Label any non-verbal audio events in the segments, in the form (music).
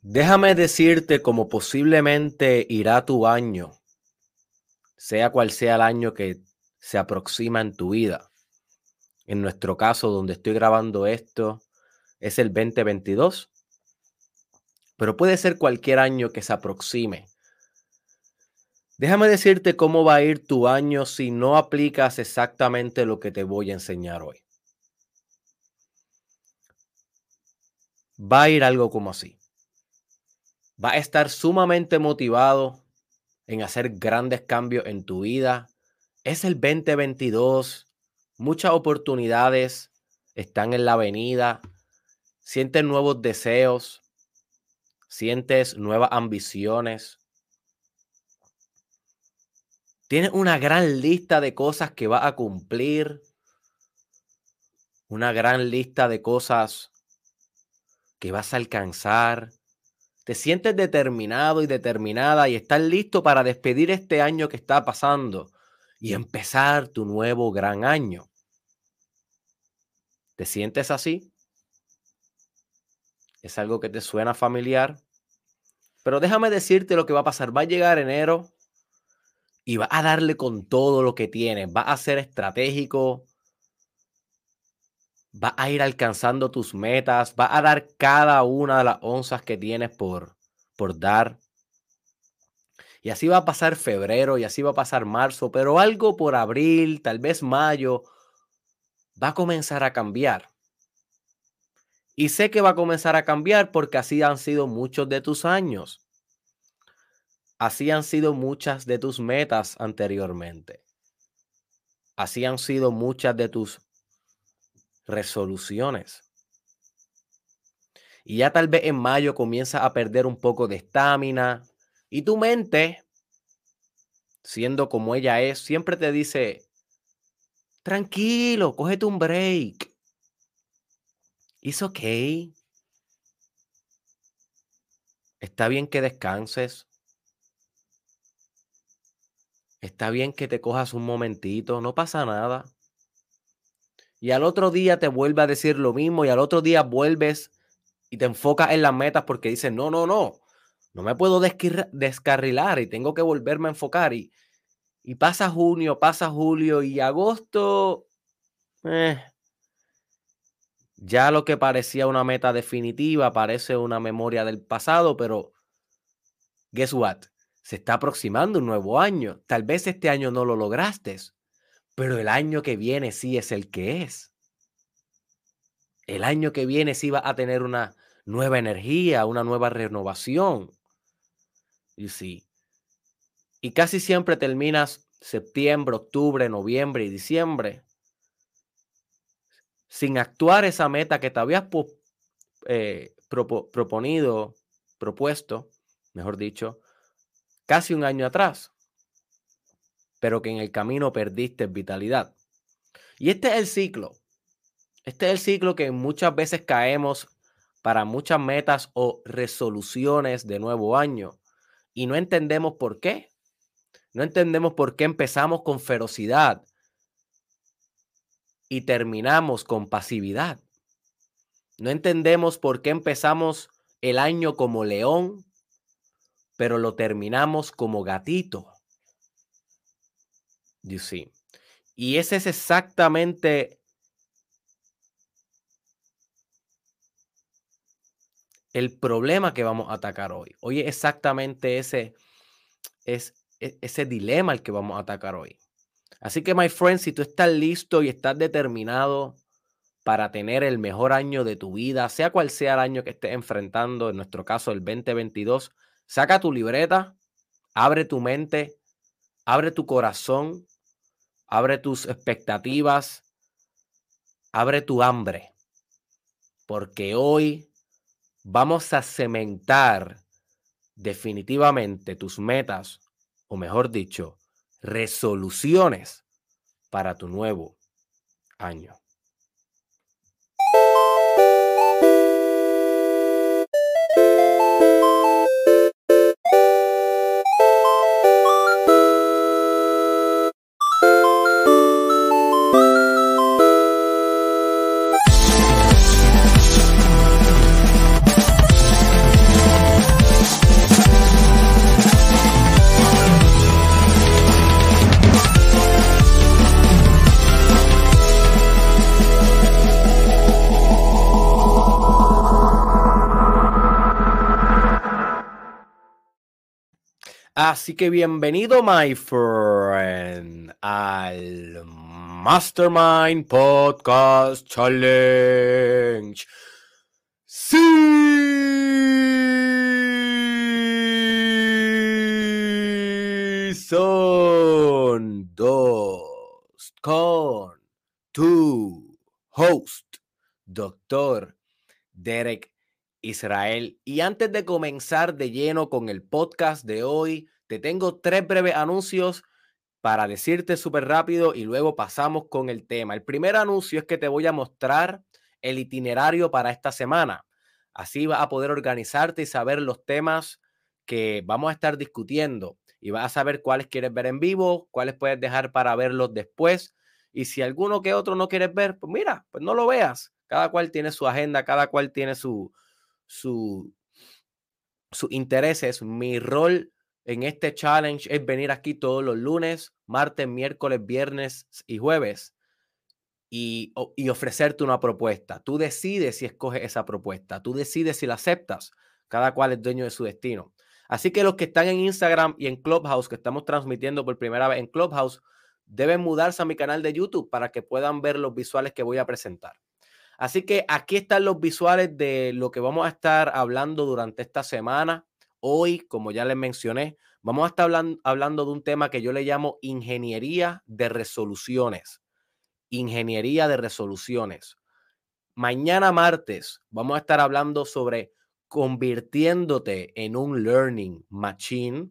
Déjame decirte cómo posiblemente irá tu año, sea cual sea el año que se aproxima en tu vida. En nuestro caso, donde estoy grabando esto, es el 2022, pero puede ser cualquier año que se aproxime. Déjame decirte cómo va a ir tu año si no aplicas exactamente lo que te voy a enseñar hoy. Va a ir algo como así. Va a estar sumamente motivado en hacer grandes cambios en tu vida. Es el 2022. Muchas oportunidades están en la avenida. Sientes nuevos deseos. Sientes nuevas ambiciones. Tienes una gran lista de cosas que vas a cumplir. Una gran lista de cosas que vas a alcanzar te sientes determinado y determinada y estás listo para despedir este año que está pasando y empezar tu nuevo gran año. ¿Te sientes así? ¿Es algo que te suena familiar? Pero déjame decirte lo que va a pasar. Va a llegar enero y va a darle con todo lo que tienes. Va a ser estratégico. Va a ir alcanzando tus metas, va a dar cada una de las onzas que tienes por, por dar. Y así va a pasar febrero y así va a pasar marzo, pero algo por abril, tal vez mayo, va a comenzar a cambiar. Y sé que va a comenzar a cambiar porque así han sido muchos de tus años. Así han sido muchas de tus metas anteriormente. Así han sido muchas de tus resoluciones. Y ya tal vez en mayo comienza a perder un poco de estamina y tu mente, siendo como ella es, siempre te dice, tranquilo, cógete un break. It's okay. Está bien que descanses. Está bien que te cojas un momentito, no pasa nada y al otro día te vuelve a decir lo mismo y al otro día vuelves y te enfocas en las metas porque dices, no, no, no, no me puedo descarrilar y tengo que volverme a enfocar. Y, y pasa junio, pasa julio y agosto, eh, ya lo que parecía una meta definitiva parece una memoria del pasado, pero guess what? Se está aproximando un nuevo año. Tal vez este año no lo lograste, pero el año que viene sí es el que es. El año que viene sí va a tener una nueva energía, una nueva renovación. Y sí. Y casi siempre terminas septiembre, octubre, noviembre y diciembre sin actuar esa meta que te habías eh, proponido, propuesto, mejor dicho, casi un año atrás pero que en el camino perdiste vitalidad. Y este es el ciclo. Este es el ciclo que muchas veces caemos para muchas metas o resoluciones de nuevo año y no entendemos por qué. No entendemos por qué empezamos con ferocidad y terminamos con pasividad. No entendemos por qué empezamos el año como león, pero lo terminamos como gatito. You see. Y ese es exactamente el problema que vamos a atacar hoy. Hoy es exactamente ese, es, e, ese dilema el que vamos a atacar hoy. Así que, my friend, si tú estás listo y estás determinado para tener el mejor año de tu vida, sea cual sea el año que estés enfrentando, en nuestro caso el 2022, saca tu libreta, abre tu mente, abre tu corazón abre tus expectativas, abre tu hambre, porque hoy vamos a cementar definitivamente tus metas, o mejor dicho, resoluciones para tu nuevo año. Así que bienvenido, my friend, al Mastermind Podcast Challenge. Sí. Son dos con tu host, doctor Derek Israel. Y antes de comenzar de lleno con el podcast de hoy, te tengo tres breves anuncios para decirte súper rápido y luego pasamos con el tema. El primer anuncio es que te voy a mostrar el itinerario para esta semana. Así vas a poder organizarte y saber los temas que vamos a estar discutiendo y vas a saber cuáles quieres ver en vivo, cuáles puedes dejar para verlos después. Y si alguno que otro no quieres ver, pues mira, pues no lo veas. Cada cual tiene su agenda, cada cual tiene su, su, sus intereses. Mi rol en este challenge es venir aquí todos los lunes, martes, miércoles, viernes y jueves y, ofrecerte una propuesta. Tú decides si escoges esa propuesta, tú decides si la aceptas. Cada cual es dueño de su destino. Así que los que están en Instagram y en Clubhouse, que estamos transmitiendo por primera vez en Clubhouse, deben mudarse a mi canal de YouTube para que puedan ver los visuales que voy a presentar. Así que aquí están los visuales de lo que vamos a estar hablando durante esta semana. Hoy, como ya les mencioné, vamos a estar hablando, de un tema que yo le llamo ingeniería de resoluciones. Ingeniería de resoluciones. Mañana martes vamos a estar hablando sobre convirtiéndote en un learning machine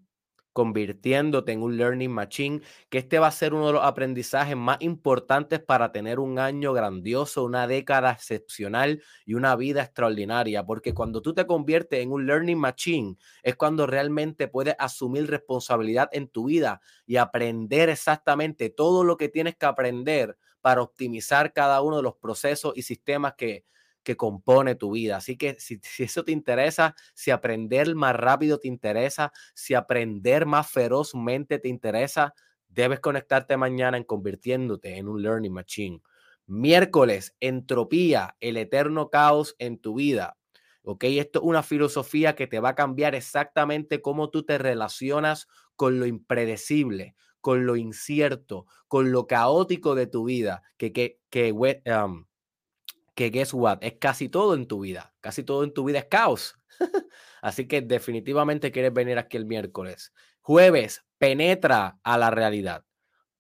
convirtiéndote en un learning machine, que este va a ser uno de los aprendizajes más importantes para tener un año grandioso, una década excepcional y una vida extraordinaria, porque cuando tú te conviertes en un learning machine es cuando realmente puedes asumir responsabilidad en tu vida y aprender exactamente todo lo que tienes que aprender para optimizar cada uno de los procesos y sistemas que, que compone tu vida. Así que si, eso te interesa, si aprender más rápido te interesa, si aprender más ferozmente te interesa, debes conectarte mañana en convirtiéndote en un learning machine. Miércoles, entropía, el eterno caos en tu vida. ¿Ok? Esto es una filosofía que te va a cambiar exactamente cómo tú te relacionas con lo impredecible, con lo incierto, con lo caótico de tu vida, que, que, que um, que guess what, es casi todo en tu vida. Casi todo en tu vida es caos. (laughs) Así que definitivamente quieres venir aquí el miércoles. Jueves, penetra a la realidad.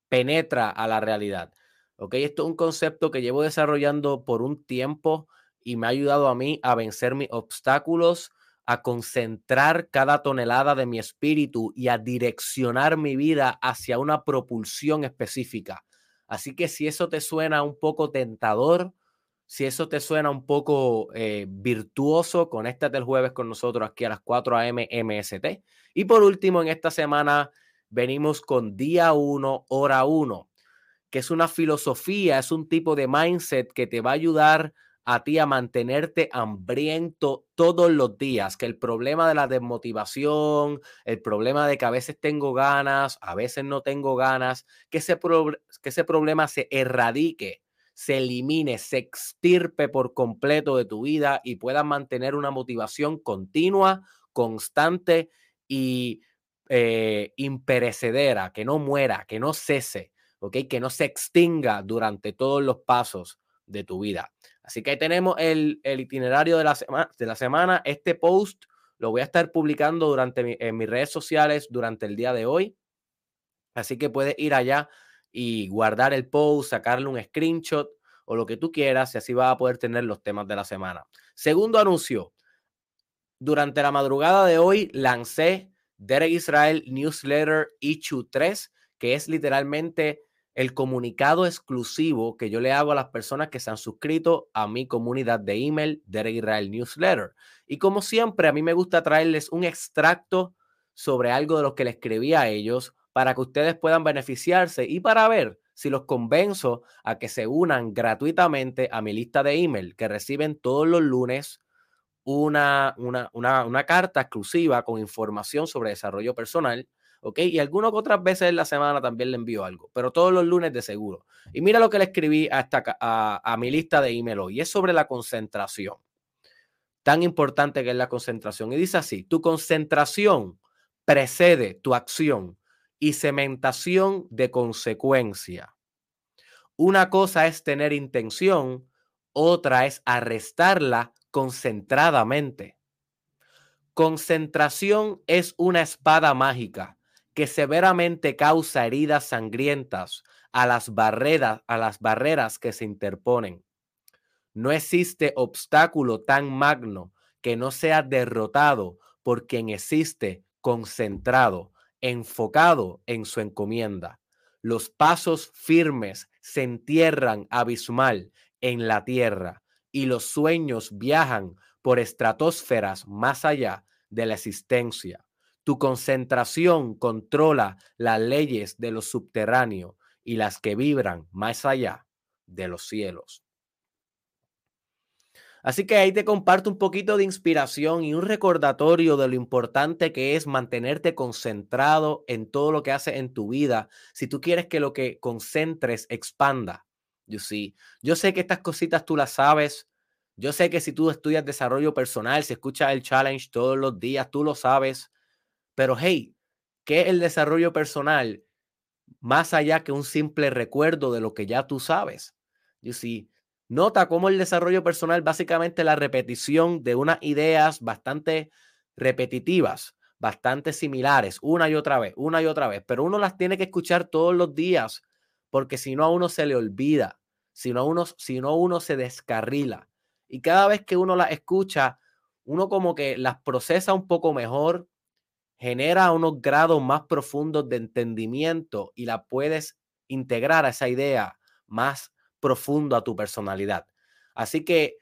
Penetra a la realidad. Ok, esto es un concepto que llevo desarrollando por un tiempo y me ha ayudado a mí a vencer mis obstáculos, a concentrar cada tonelada de mi espíritu y a direccionar mi vida hacia una propulsión específica. Así que si eso te suena un poco tentador, si eso te suena un poco eh, virtuoso, conéctate el jueves con nosotros aquí a las 4 a.m. MST. Y por último, en esta semana venimos con día 1, hora 1, que es una filosofía, es un tipo de mindset que te va a ayudar a ti a mantenerte hambriento todos los días, que el problema de la desmotivación, el problema de que a veces tengo ganas, a veces no tengo ganas, que ese, que ese problema se erradique se elimine, se extirpe por completo de tu vida y puedas mantener una motivación continua, constante y eh, imperecedera, que no muera, que no cese, ¿ok? Que no se extinga durante todos los pasos de tu vida. Así que ahí tenemos el, itinerario de la, de la semana. Este post lo voy a estar publicando durante en mis redes sociales durante el día de hoy. Así que puedes ir allá y guardar el post, sacarle un screenshot o lo que tú quieras y así vas a poder tener los temas de la semana. Segundo anuncio. Durante la madrugada de hoy lancé Derek Israel Newsletter Issue 3, que es literalmente el comunicado exclusivo que yo le hago a las personas que se han suscrito a mi comunidad de email, Derek Israel Newsletter. Y como siempre, a mí me gusta traerles un extracto sobre algo de lo que le escribí a ellos para que ustedes puedan beneficiarse y para ver si los convenzo a que se unan gratuitamente a mi lista de email, que reciben todos los lunes una, una, una, carta exclusiva con información sobre desarrollo personal. ¿ok? Y algunas otras veces en la semana también le envío algo, pero todos los lunes de seguro. Y mira lo que le escribí a, a, a mi lista de email hoy, es sobre la concentración. Tan importante que es la concentración. Y dice así, tu concentración precede tu acción y cementación de consecuencia. Una cosa es tener intención, otra es arrestarla concentradamente. Concentración es una espada mágica que severamente causa heridas sangrientas a las barreras, a las barreras que se interponen. No existe obstáculo tan magno que no sea derrotado por quien existe concentrado, enfocado en su encomienda. Los pasos firmes se entierran abismal en la tierra y los sueños viajan por estratosferas más allá de la existencia. Tu concentración controla las leyes de lo subterráneo y las que vibran más allá de los cielos. Así que ahí te comparto un poquito de inspiración y un recordatorio de lo importante que es mantenerte concentrado en todo lo que haces en tu vida. Si tú quieres que lo que concentres expanda. Yo sí, yo sé que estas cositas tú las sabes. Yo sé que si tú estudias desarrollo personal, si escuchas el challenge todos los días, tú lo sabes. Pero hey, ¿qué es el desarrollo personal? Más allá que un simple recuerdo de lo que ya tú sabes. Yo sí, Nota cómo el desarrollo personal básicamente la repetición de unas ideas bastante repetitivas, bastante similares, una y otra vez, una y otra vez, pero uno las tiene que escuchar todos los días, porque si no a uno se le olvida, si no uno, si no uno se descarrila. Y cada vez que uno las escucha, uno como que las procesa un poco mejor, genera unos grados más profundos de entendimiento y la puedes integrar a esa idea más profundo a tu personalidad. Así que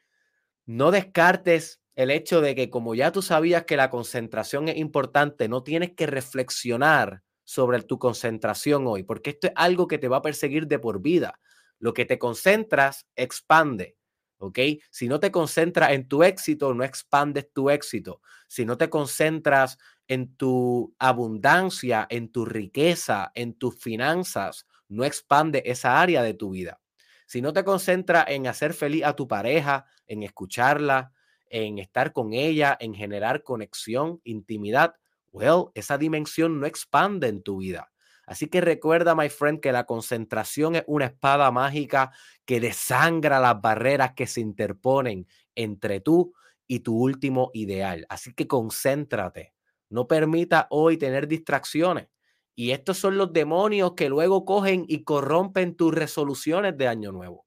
no descartes el hecho de que como ya tú sabías que la concentración es importante, no tienes que reflexionar sobre tu concentración hoy, porque esto es algo que te va a perseguir de por vida. Lo que te concentras expande, ¿ok? Si no te concentras en tu éxito, no expandes tu éxito. Si no te concentras en tu abundancia, en tu riqueza, en tus finanzas, no expande esa área de tu vida. Si no te concentras en hacer feliz a tu pareja, en escucharla, en estar con ella, en generar conexión, intimidad, well, esa dimensión no expande en tu vida. Así que recuerda, my friend, que la concentración es una espada mágica que desangra las barreras que se interponen entre tú y tu último ideal. Así que concéntrate. No permita hoy tener distracciones. Y estos son los demonios que luego cogen y corrompen tus resoluciones de año nuevo.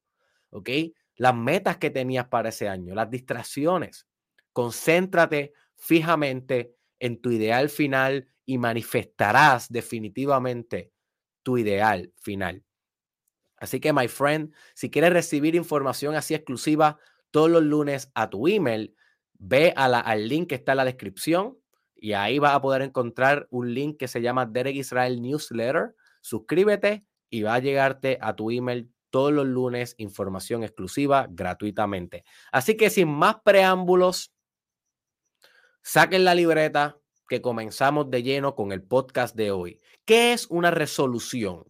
¿Ok? Las metas que tenías para ese año, las distracciones. Concéntrate fijamente en tu ideal final y manifestarás definitivamente tu ideal final. Así que, my friend, si quieres recibir información así exclusiva todos los lunes a tu email, ve a la, al link que está en la descripción y ahí vas a poder encontrar un link que se llama Derek Israel Newsletter. Suscríbete y va a llegarte a tu email todos los lunes información exclusiva gratuitamente. Así que sin más preámbulos, saquen la libreta que comenzamos de lleno con el podcast de hoy. ¿Qué es una resolución?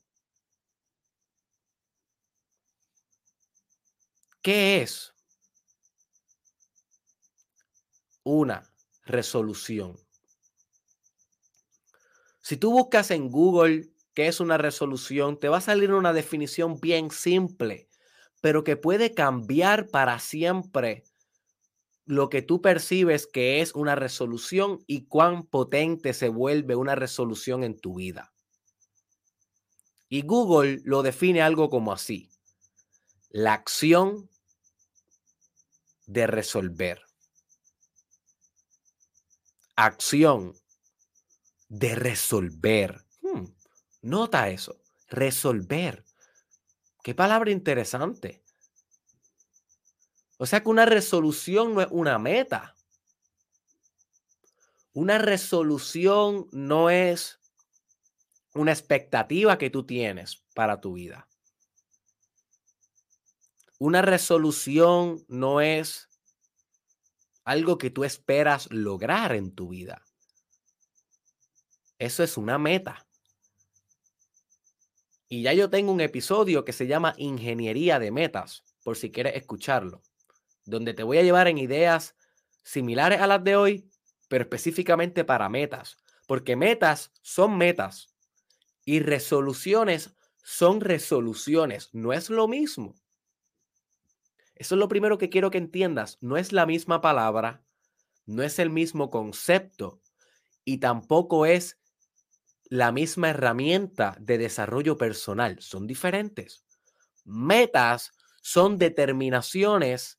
¿Qué es una resolución? Si tú buscas en Google qué es una resolución, te va a salir una definición bien simple, pero que puede cambiar para siempre lo que tú percibes que es una resolución y cuán potente se vuelve una resolución en tu vida. Y Google lo define algo como así. La acción de resolver. Acción de resolver. Hmm, nota eso, resolver. Qué palabra interesante. O sea que una resolución no es una meta. Una resolución no es una expectativa que tú tienes para tu vida. Una resolución no es algo que tú esperas lograr en tu vida. Eso es una meta. Y ya yo tengo un episodio que se llama Ingeniería de Metas, por si quieres escucharlo, donde te voy a llevar en ideas similares a las de hoy, pero específicamente para metas, Porque metas son metas y resoluciones son resoluciones. No es lo mismo. Eso es lo primero que quiero que entiendas. No es la misma palabra, no es el mismo concepto y tampoco es la misma herramienta de desarrollo personal. Son diferentes. Metas son determinaciones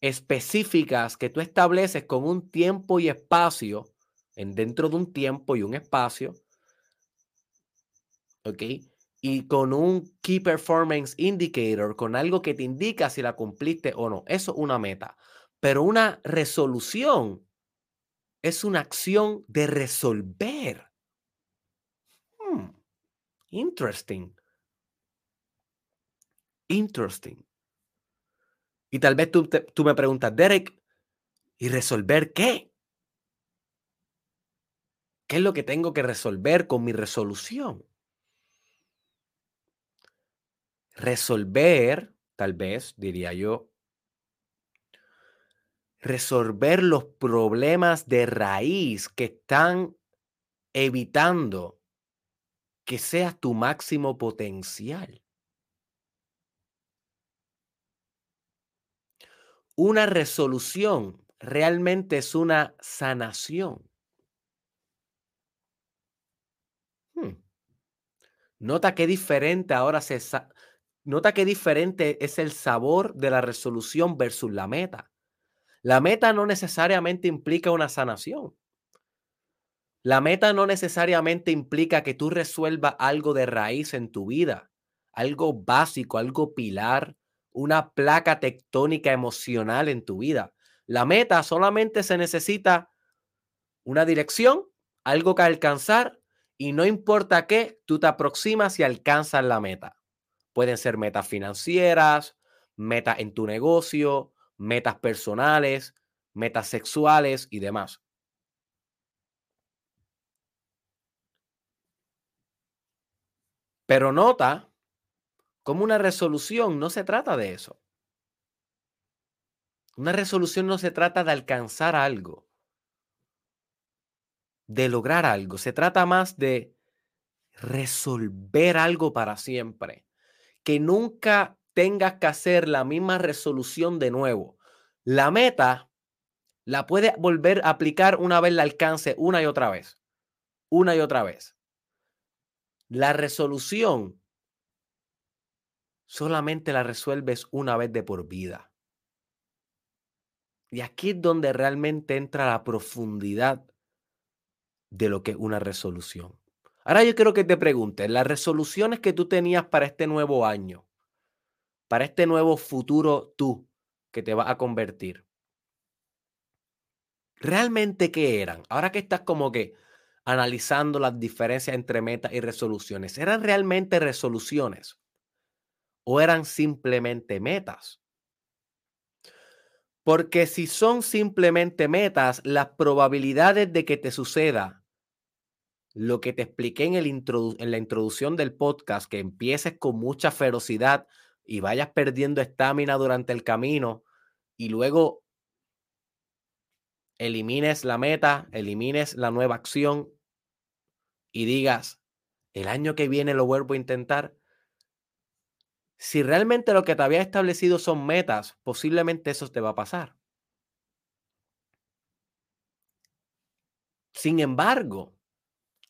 específicas que tú estableces con un tiempo y espacio, en dentro de un tiempo y un espacio, ¿ok? y con un Key Performance Indicator, con algo que te indica si la cumpliste o no. Eso es una meta. Pero una resolución es una acción de resolver. Hmm, interesting. Interesting. Y tal vez tú, tú me preguntas, Derek, ¿y resolver qué? ¿Qué es lo que tengo que resolver con mi resolución? resolver, tal vez, diría yo, resolver los problemas de raíz que están evitando que seas tu máximo potencial. Una resolución realmente es una sanación. Hmm. Nota qué diferente ahora se, Nota qué diferente es el sabor de la resolución versus la meta. La meta no necesariamente implica una sanación. La meta no necesariamente implica que tú resuelvas algo de raíz en tu vida, algo básico, algo pilar, una placa tectónica emocional en tu vida. La meta solamente se necesita una dirección, algo que alcanzar y no importa qué, tú te aproximas y alcanzas la meta. Pueden ser metas financieras, metas en tu negocio, metas personales, metas sexuales y demás. Pero nota como una resolución no se trata de eso. Una resolución no se trata de alcanzar algo, de lograr algo. Se trata más de resolver algo para siempre que nunca tengas que hacer la misma resolución de nuevo. La meta la puedes volver a aplicar una vez la alcance, una y otra vez. Una y otra vez. La resolución solamente la resuelves una vez de por vida. Y aquí es donde realmente entra la profundidad de lo que es una resolución. Ahora yo quiero que te preguntes, las resoluciones que tú tenías para este nuevo año, para este nuevo futuro tú que te vas a convertir, ¿realmente qué eran? Ahora que estás como que analizando las diferencias entre metas y resoluciones, ¿eran realmente resoluciones o eran simplemente metas? Porque si son simplemente metas, las probabilidades de que te suceda lo que te expliqué en, el en la introducción del podcast, que empieces con mucha ferocidad y vayas perdiendo estamina durante el camino y luego elimines la meta, elimines la nueva acción y digas, el año que viene lo vuelvo a intentar. Si realmente lo que te había establecido son metas, posiblemente eso te va a pasar. Sin embargo,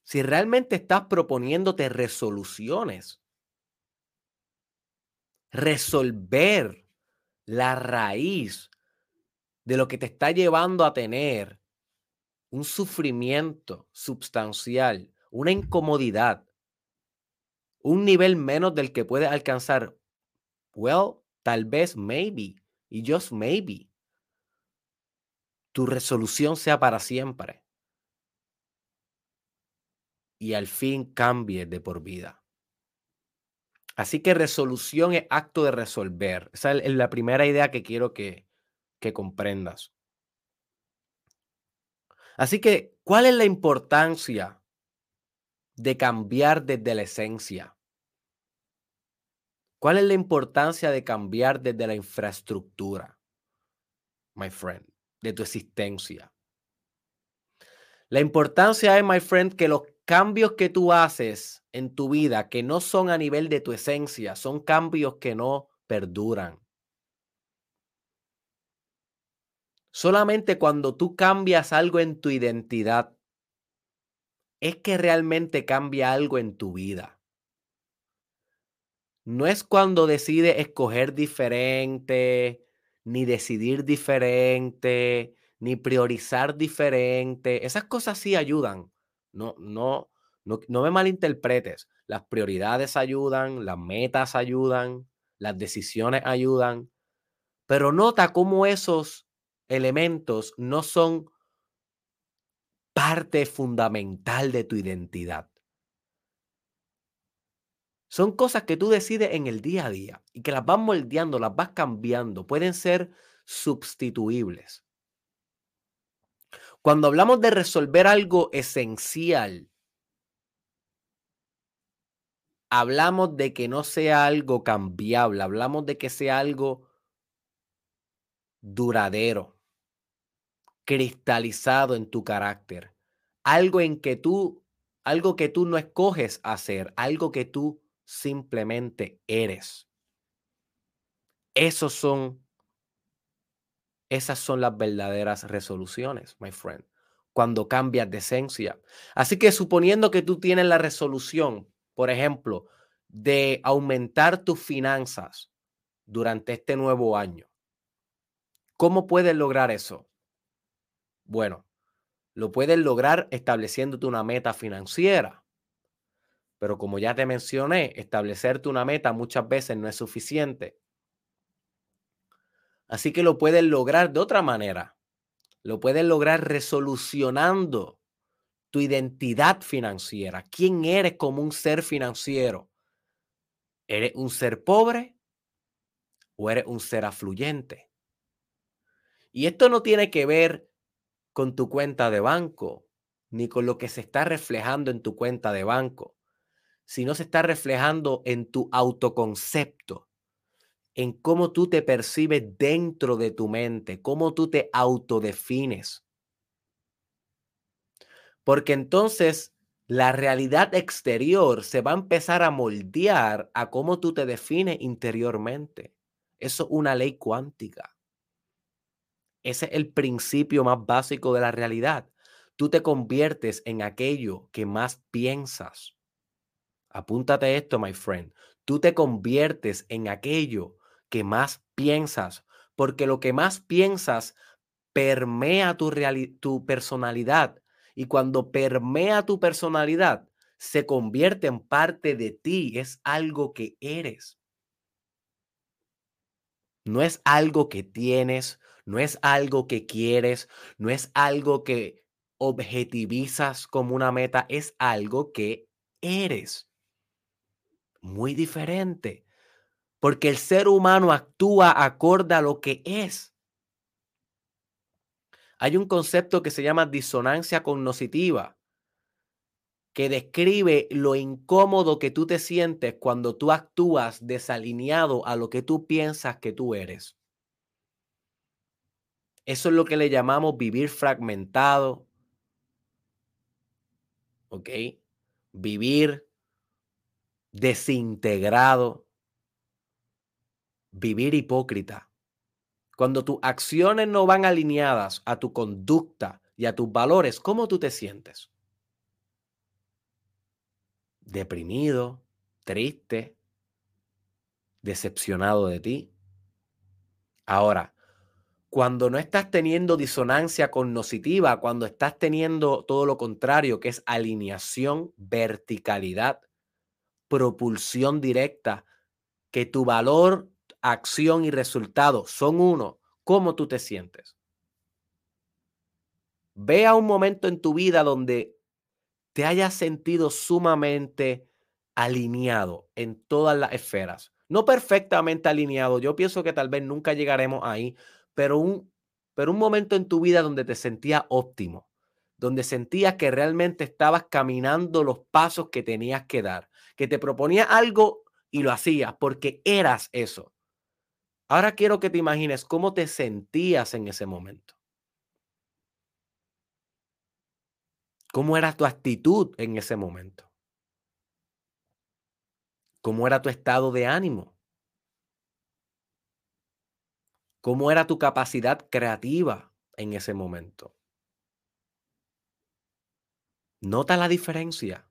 si realmente estás proponiéndote resoluciones, resolver la raíz de lo que te está llevando a tener un sufrimiento sustancial, una incomodidad, un nivel menos del que puedes alcanzar, well, tal vez, maybe, y just maybe, tu resolución sea para siempre y al fin cambie de por vida. Así que resolución es acto de resolver. Esa es la primera idea que quiero que, que comprendas. Así que, ¿cuál es la importancia de cambiar desde la esencia? ¿Cuál es la importancia de cambiar desde la infraestructura, my friend, de tu existencia? La importancia es, my friend, que los cambios que tú haces en tu vida, que no son a nivel de tu esencia, son cambios que no perduran. Solamente cuando tú cambias algo en tu identidad, es que realmente cambia algo en tu vida. No es cuando decides escoger diferente, ni decidir diferente, ni priorizar diferente. Esas cosas sí ayudan. No, no, no, no me malinterpretes. Las prioridades ayudan, las metas ayudan, las decisiones ayudan. Pero nota cómo esos elementos no son parte fundamental de tu identidad. Son cosas que tú decides en el día a día y que las vas moldeando, las vas cambiando. Pueden ser sustituibles. Cuando hablamos de resolver algo esencial, hablamos de que no sea algo cambiable, hablamos de que sea algo duradero, cristalizado en tu carácter, algo en que tú, algo que tú no escoges hacer, algo que tú simplemente eres. Esos son esas son las verdaderas resoluciones, my friend, cuando cambias de esencia. Así que suponiendo que tú tienes la resolución, por ejemplo, de aumentar tus finanzas durante este nuevo año, ¿cómo puedes lograr eso? Bueno, lo puedes lograr estableciéndote una meta financiera. Pero como ya te mencioné, establecerte una meta muchas veces no es suficiente. Así que lo puedes lograr de otra manera. Lo puedes lograr resolucionando tu identidad financiera. ¿Quién eres como un ser financiero? ¿Eres un ser pobre o eres un ser afluyente? Y esto no tiene que ver con tu cuenta de banco, ni con lo que se está reflejando en tu cuenta de banco, sino se está reflejando en tu autoconcepto en cómo tú te percibes dentro de tu mente, cómo tú te autodefines. Porque entonces la realidad exterior se va a empezar a moldear a cómo tú te defines interiormente. Eso es una ley cuántica. Ese es el principio más básico de la realidad. Tú te conviertes en aquello que más piensas. Apúntate esto, my friend. Tú te conviertes en aquello que más piensas, porque lo que más piensas permea tu, tu personalidad y cuando permea tu personalidad se convierte en parte de ti, es algo que eres. No es algo que tienes, no es algo que quieres, no es algo que objetivizas como una meta, es algo que eres. Muy diferente porque el ser humano actúa acorde a lo que es. Hay un concepto que se llama disonancia cognitiva, que describe lo incómodo que tú te sientes cuando tú actúas desalineado a lo que tú piensas que tú eres. Eso es lo que le llamamos vivir fragmentado. ¿Ok? Vivir desintegrado vivir hipócrita. Cuando tus acciones no van alineadas a tu conducta y a tus valores, ¿cómo tú te sientes? Deprimido, triste, decepcionado de ti. Ahora, cuando no estás teniendo disonancia cognitiva, cuando estás teniendo todo lo contrario, que es alineación, verticalidad, propulsión directa, que tu valor acción y resultado son uno, ¿cómo tú te sientes? Vea un momento en tu vida donde te hayas sentido sumamente alineado en todas las esferas. No perfectamente alineado, yo pienso que tal vez nunca llegaremos ahí, pero un, pero un momento en tu vida donde te sentías óptimo, donde sentías que realmente estabas caminando los pasos que tenías que dar, que te proponía algo y lo hacías porque eras eso. Ahora quiero que te imagines cómo te sentías en ese momento. ¿Cómo era tu actitud en ese momento? ¿Cómo era tu estado de ánimo? ¿Cómo era tu capacidad creativa en ese momento? Nota la diferencia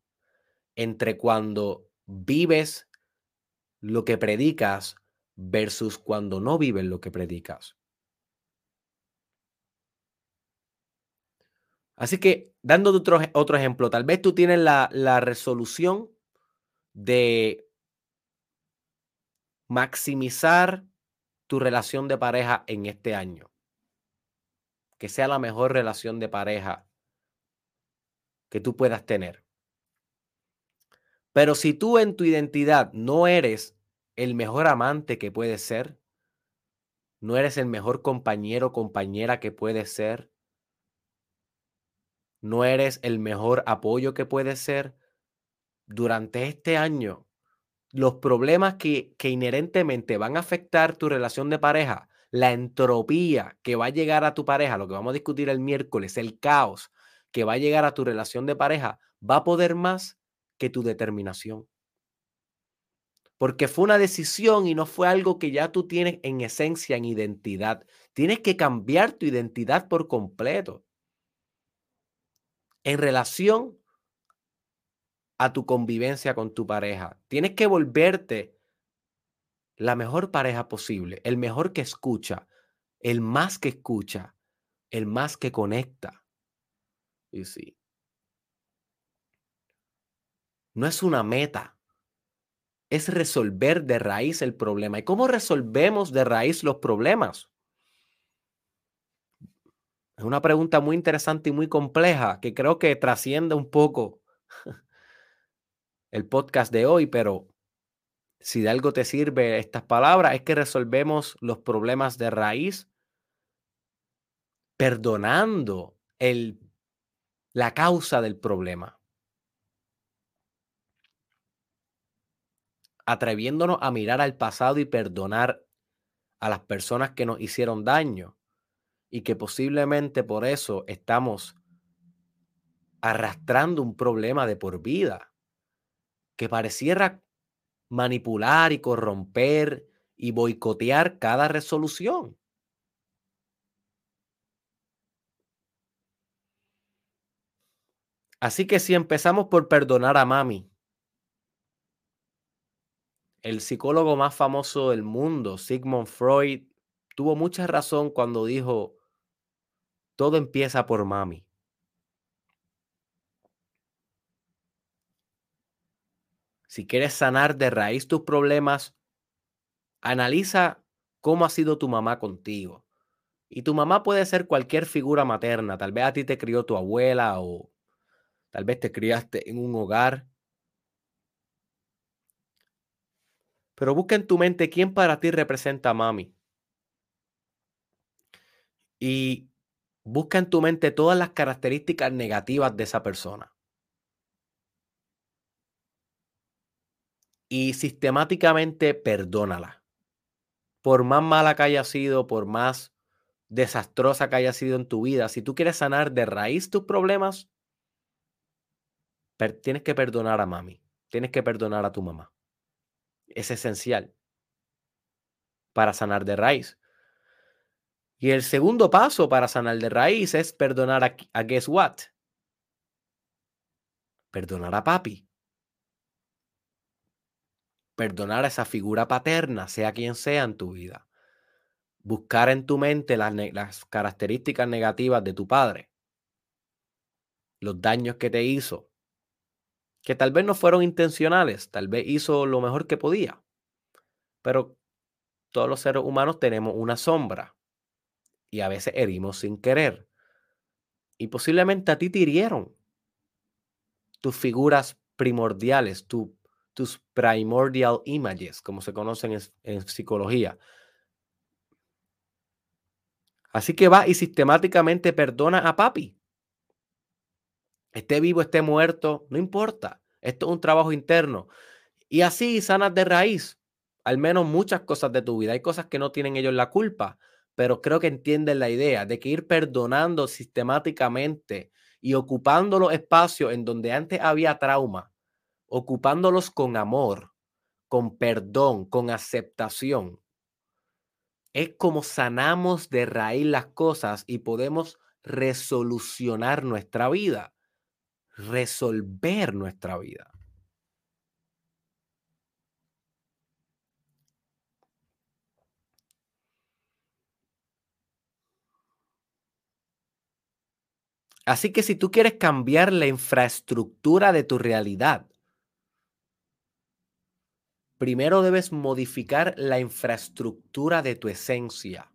entre cuando vives lo que predicas versus cuando no vives lo que predicas. Así que, dando otro, otro ejemplo, tal vez tú tienes la, la resolución de maximizar tu relación de pareja en este año. Que sea la mejor relación de pareja que tú puedas tener. Pero si tú en tu identidad no eres el mejor amante que puedes ser, no eres el mejor compañero o compañera que puedes ser, no eres el mejor apoyo que puedes ser, durante este año los problemas que, que inherentemente van a afectar tu relación de pareja, la entropía que va a llegar a tu pareja, lo que vamos a discutir el miércoles, el caos que va a llegar a tu relación de pareja, va a poder más que tu determinación. Porque fue una decisión y no fue algo que ya tú tienes en esencia, en identidad. Tienes que cambiar tu identidad por completo. En relación a tu convivencia con tu pareja. Tienes que volverte la mejor pareja posible, el mejor que escucha, el más que escucha, el más que conecta. Y sí. No es una meta, es resolver de raíz el problema. ¿Y cómo resolvemos de raíz los problemas? Es una pregunta muy interesante y muy compleja que creo que trasciende un poco (laughs) el podcast de hoy, pero si de algo te sirve estas palabras, es que resolvemos los problemas de raíz perdonando el, la causa del problema. Atreviéndonos a mirar al pasado y perdonar a las personas que nos hicieron daño y que posiblemente por eso estamos arrastrando un problema de por vida que pareciera manipular y corromper y boicotear cada resolución. Así que si empezamos por perdonar a mami, el psicólogo más famoso del mundo, Sigmund Freud, tuvo mucha razón cuando dijo, todo empieza por mami. Si quieres sanar de raíz tus problemas, analiza cómo ha sido tu mamá contigo. Y tu mamá puede ser cualquier figura materna. Tal vez a ti te crió tu abuela o tal vez te criaste en un hogar. Pero busca en tu mente quién para ti representa a mami. Y busca en tu mente todas las características negativas de esa persona. y sistemáticamente perdónala. Por más mala que haya sido, por más desastrosa que haya sido en tu vida, si tú quieres sanar de raíz tus problemas, tienes que perdonar a mami, tienes que perdonar a tu mamá. Es esencial para sanar de raíz. Y el segundo paso para sanar de raíz es perdonar a, guess what? Perdonar a papi perdonar a esa figura paterna, sea quien sea en tu vida. Buscar en tu mente las, características negativas de tu padre, los daños que te hizo, que tal vez no fueron intencionales, tal vez hizo lo mejor que podía, pero todos los seres humanos tenemos una sombra y a veces herimos sin querer. Y posiblemente a ti te hirieron tus figuras primordiales, tu tus primordial images, como se conocen en, psicología. Así que va y sistemáticamente perdona a papi. Esté vivo, esté muerto, no importa. Esto es un trabajo interno. Y así sanas de raíz al menos muchas cosas de tu vida. Hay cosas que no tienen ellos la culpa, pero creo que entienden la idea de que ir perdonando sistemáticamente y ocupando los espacios en donde antes había trauma, ocupándolos con amor, con perdón, con aceptación. Es como sanamos de raíz las cosas y podemos resolucionar nuestra vida, resolver nuestra vida. Así que si tú quieres cambiar la infraestructura de tu realidad, primero debes modificar la infraestructura de tu esencia.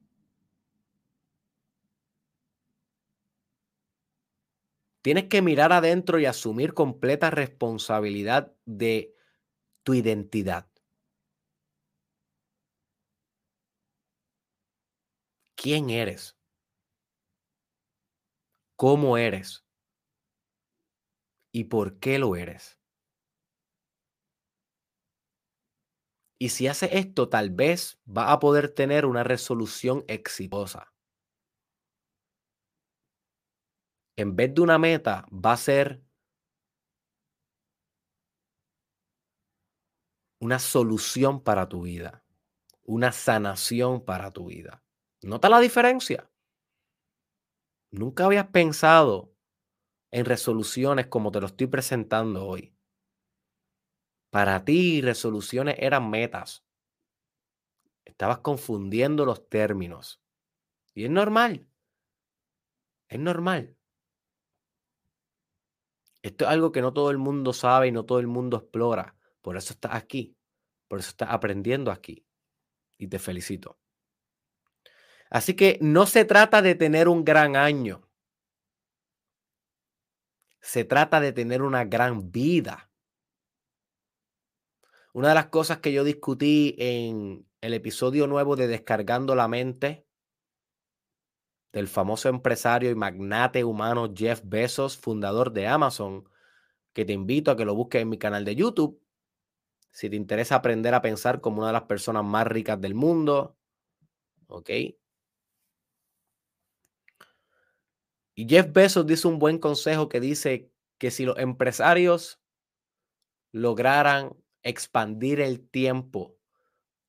Tienes que mirar adentro y asumir completa responsabilidad de tu identidad. ¿Quién eres? ¿Cómo eres? ¿Y por qué lo eres? Y si haces esto, tal vez va a poder tener una resolución exitosa. En vez de una meta, va a ser una solución para tu vida, una sanación para tu vida. ¿Nota la diferencia? Nunca habías pensado en resoluciones como te lo estoy presentando hoy. Para ti, resoluciones eran metas. Estabas confundiendo los términos. Y es normal. Es normal. Esto es algo que no todo el mundo sabe y no todo el mundo explora. Por eso estás aquí. Por eso estás aprendiendo aquí. Y te felicito. Así que no se trata de tener un gran año. Se trata de tener una gran vida. Una de las cosas que yo discutí en el episodio nuevo de Descargando la Mente del famoso empresario y magnate humano Jeff Bezos, fundador de Amazon, que te invito a que lo busques en mi canal de YouTube. Si te interesa aprender a pensar como una de las personas más ricas del mundo, ¿ok? Y Jeff Bezos dice un buen consejo que dice que si los empresarios lograran expandir el tiempo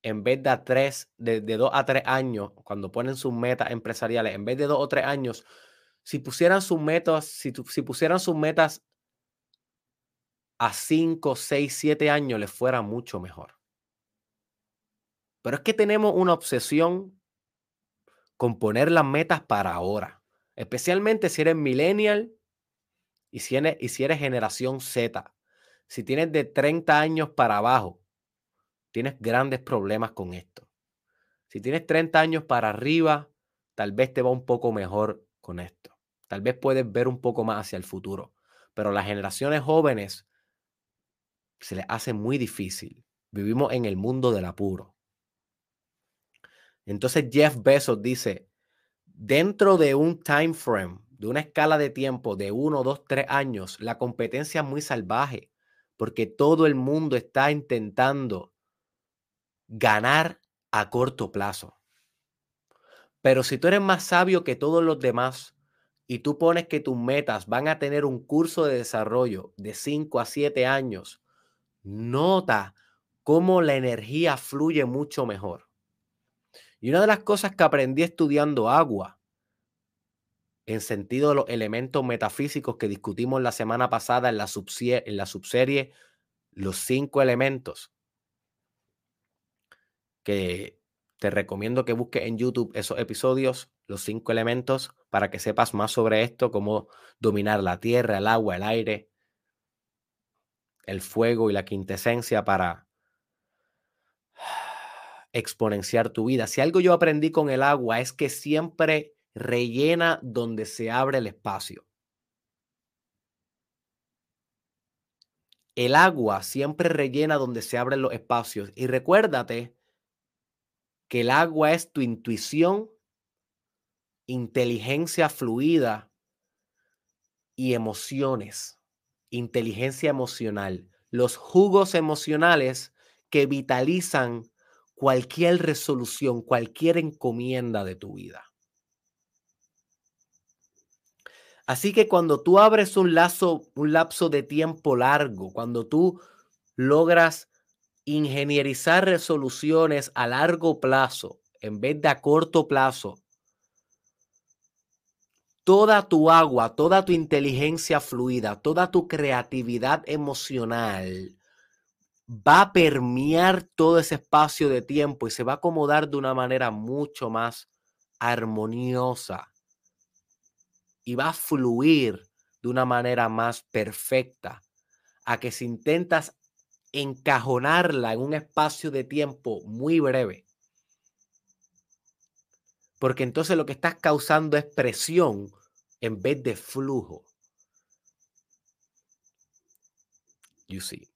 en vez de a tres, de, dos a tres años, cuando ponen sus metas empresariales, en vez de dos o tres años, si pusieran sus metas, si, si pusieran sus metas a cinco, seis, siete años, les fuera mucho mejor. Pero es que tenemos una obsesión con poner las metas para ahora, especialmente si eres millennial y si eres, y si eres generación Z. Si tienes de 30 años para abajo, tienes grandes problemas con esto. Si tienes 30 años para arriba, tal vez te va un poco mejor con esto. Tal vez puedes ver un poco más hacia el futuro. Pero las generaciones jóvenes se les hace muy difícil. Vivimos en el mundo del apuro. Entonces Jeff Bezos dice, dentro de un time frame, de una escala de tiempo de uno, dos, tres años, la competencia es muy salvaje porque todo el mundo está intentando ganar a corto plazo. Pero si tú eres más sabio que todos los demás y tú pones que tus metas van a tener un curso de desarrollo de 5 a 7 años, nota cómo la energía fluye mucho mejor. Y una de las cosas que aprendí estudiando agua, en sentido de los elementos metafísicos que discutimos la semana pasada en la, en la subserie Los cinco elementos, que te recomiendo que busques en YouTube esos episodios, los cinco elementos, para que sepas más sobre esto, cómo dominar la tierra, el agua, el aire, el fuego y la quintesencia para (sighs) exponenciar tu vida. Si algo yo aprendí con el agua es que siempre rellena donde se abre el espacio. El agua siempre rellena donde se abren los espacios. Y recuérdate que el agua es tu intuición, inteligencia fluida y emociones, inteligencia emocional, los jugos emocionales que vitalizan cualquier resolución, cualquier encomienda de tu vida. Así que cuando tú abres un, lazo, un lapso de tiempo largo, cuando tú logras ingenierizar resoluciones a largo plazo en vez de a corto plazo, toda tu agua, toda tu inteligencia fluida, toda tu creatividad emocional va a permear todo ese espacio de tiempo y se va a acomodar de una manera mucho más armoniosa y va a fluir de una manera más perfecta. A que si intentas encajonarla en un espacio de tiempo muy breve, porque entonces lo que estás causando es presión en vez de flujo. You see.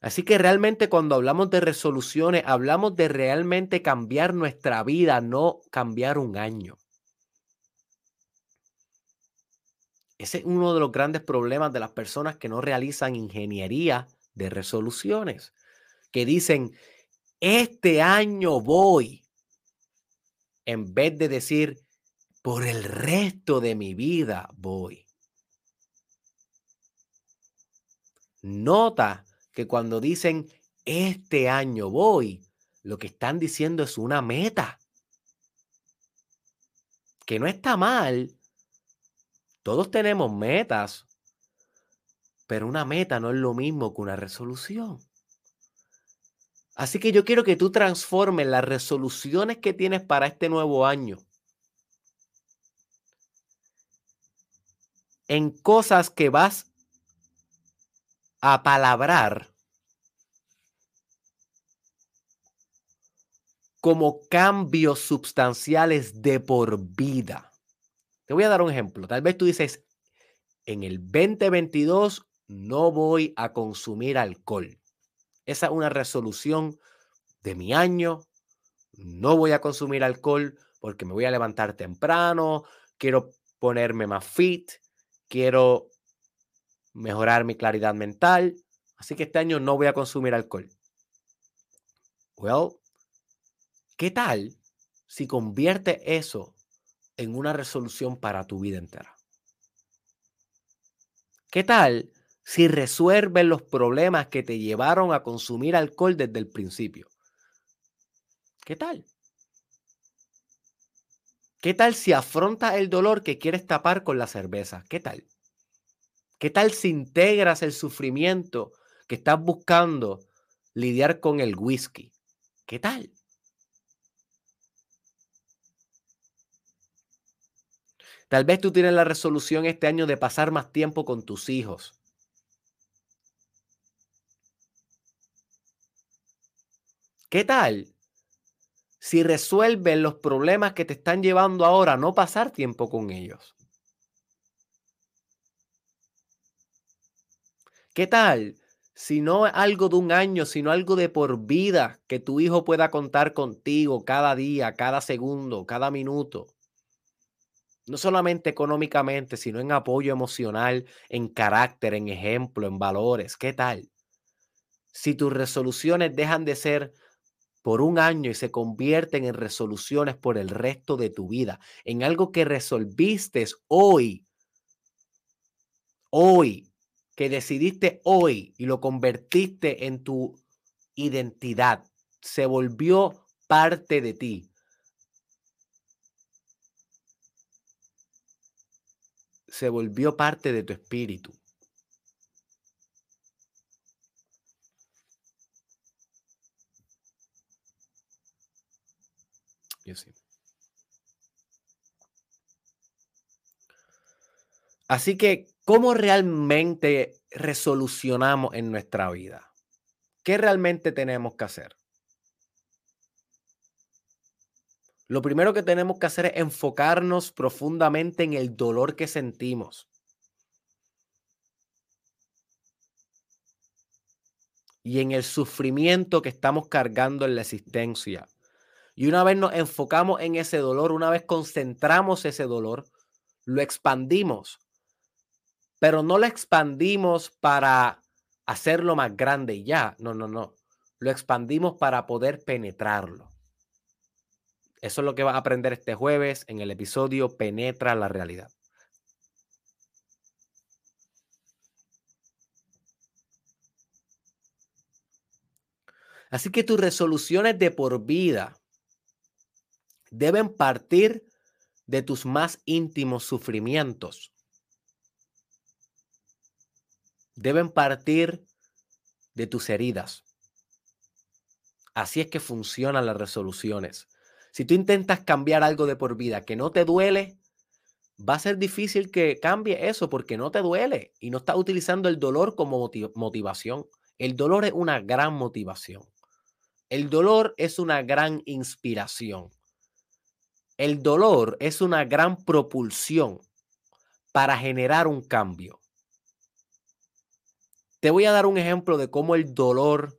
Así que realmente cuando hablamos de resoluciones, hablamos de realmente cambiar nuestra vida, no cambiar un año. Ese es uno de los grandes problemas de las personas que no realizan ingeniería de resoluciones, que dicen, este año voy, en vez de decir, por el resto de mi vida voy. Nota que cuando dicen, este año voy, lo que están diciendo es una meta. Que no está mal. Todos tenemos metas, pero una meta no es lo mismo que una resolución. Así que yo quiero que tú transformes las resoluciones que tienes para este nuevo año en cosas que vas a palabrar como cambios sustanciales de por vida. Te voy a dar un ejemplo. Tal vez tú dices, en el 2022 no voy a consumir alcohol. Esa es una resolución de mi año. No voy a consumir alcohol porque me voy a levantar temprano, quiero ponerme más fit, quiero mejorar mi claridad mental. Así que este año no voy a consumir alcohol. Well, ¿qué tal si convierte eso en una resolución para tu vida entera? ¿Qué tal si resuelves los problemas que te llevaron a consumir alcohol desde el principio. ¿Qué tal? ¿Qué tal si afrontas el dolor que quieres tapar con la cerveza? ¿Qué tal? ¿Qué tal si integras el sufrimiento que estás buscando lidiar con el whisky? ¿Qué tal? Tal vez tú tienes la resolución este año de pasar más tiempo con tus hijos. ¿Qué tal? Si resuelven los problemas que te están llevando ahora, no pasar tiempo con ellos. ¿Qué tal? Si no algo de un año, sino algo de por vida, que tu hijo pueda contar contigo cada día, cada segundo, cada minuto. No solamente económicamente, sino en apoyo emocional, en carácter, en ejemplo, en valores. ¿Qué tal? Si tus resoluciones dejan de ser por un año y se convierten en resoluciones por el resto de tu vida, en algo que resolviste hoy, hoy, que decidiste hoy y lo convertiste en tu identidad, se volvió parte de ti. Se volvió parte de tu espíritu. Así que, ¿cómo realmente resolucionamos en nuestra vida? ¿Qué realmente tenemos que hacer? Lo primero que tenemos que hacer es enfocarnos profundamente en el dolor que sentimos. Y en el sufrimiento que estamos cargando en la existencia. Y una vez nos enfocamos en ese dolor, una vez concentramos ese dolor, lo expandimos. Pero no lo expandimos para hacerlo más grande y ya. No, no, no. Lo expandimos para poder penetrarlo. Eso es lo que vas a aprender este jueves en el episodio Penetra la realidad. Así que tus resoluciones de por vida deben partir de tus más íntimos sufrimientos. Deben partir de tus heridas. Así es que funcionan las resoluciones. Si tú intentas cambiar algo de por vida que no te duele, va a ser difícil que cambie eso porque no te duele y no estás utilizando el dolor como motivación. El dolor es una gran motivación. El dolor es una gran inspiración. El dolor es una gran propulsión para generar un cambio. Te voy a dar un ejemplo de cómo el dolor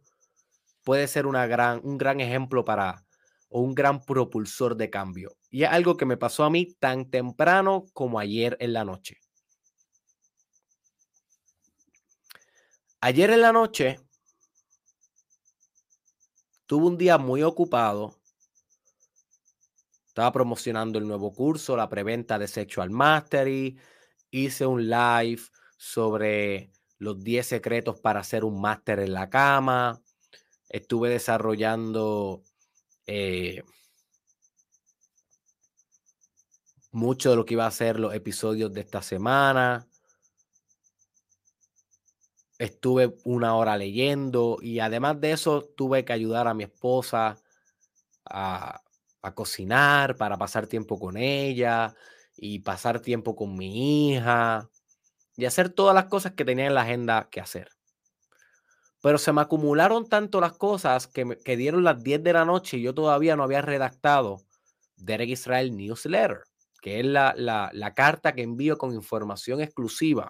puede ser una gran, un gran ejemplo para o un gran propulsor de cambio. Y es algo que me pasó a mí tan temprano como ayer en la noche. Ayer en la noche tuve un día muy ocupado. Estaba promocionando el nuevo curso, la preventa de Sexual Mastery. Hice un live sobre los 10 secretos para hacer un máster en la cama. Estuve desarrollando eh, mucho de lo que iba a ser los episodios de esta semana. Estuve una hora leyendo y además de eso tuve que ayudar a mi esposa a, a cocinar para pasar tiempo con ella y pasar tiempo con mi hija y hacer todas las cosas que tenía en la agenda que hacer. Pero se me acumularon tanto las cosas que, me, que dieron las 10 de la noche y yo todavía no había redactado Derek Israel Newsletter, que es la, la, la carta que envío con información exclusiva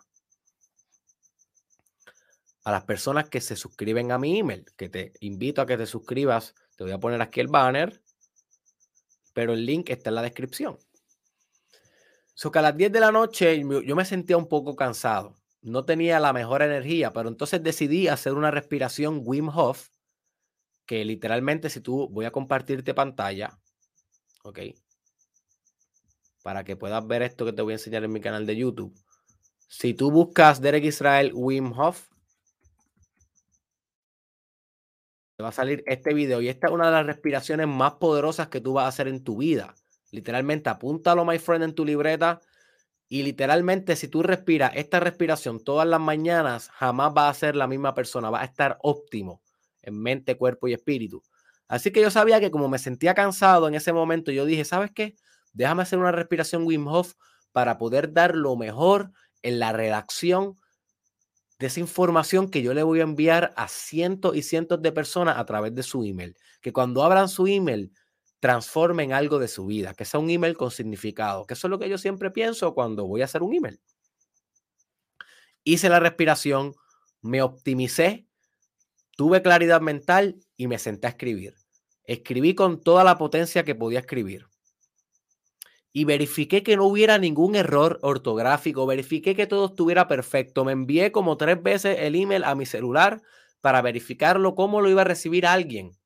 a las personas que se suscriben a mi email, que te invito a que te suscribas. Te voy a poner aquí el banner, pero el link está en la descripción. So que a las 10 de la noche yo me sentía un poco cansado. No tenía la mejor energía, pero entonces decidí hacer una respiración Wim Hof, que literalmente si tú voy a compartirte pantalla, ¿ok? Para que puedas ver esto que te voy a enseñar en mi canal de YouTube. Si tú buscas Derek Israel Wim Hof, te va a salir este video y esta es una de las respiraciones más poderosas que tú vas a hacer en tu vida. Literalmente, apúntalo, my friend, en tu libreta. Y literalmente, si tú respiras esta respiración todas las mañanas, jamás vas a ser la misma persona. Va a estar óptimo en mente, cuerpo y espíritu. Así que yo sabía que como me sentía cansado en ese momento, yo dije, ¿sabes qué? Déjame hacer una respiración Wim Hof para poder dar lo mejor en la redacción de esa información que yo le voy a enviar a cientos y cientos de personas a través de su email. Que cuando abran su email transformen algo de su vida, que sea un email con significado, que eso es lo que yo siempre pienso cuando voy a hacer un email. Hice la respiración, me optimicé, tuve claridad mental y me senté a escribir. Escribí con toda la potencia que podía escribir. Y verifiqué que no hubiera ningún error ortográfico, verifiqué que todo estuviera perfecto. Me envié como tres veces el email a mi celular para verificarlo, cómo lo iba a recibir alguien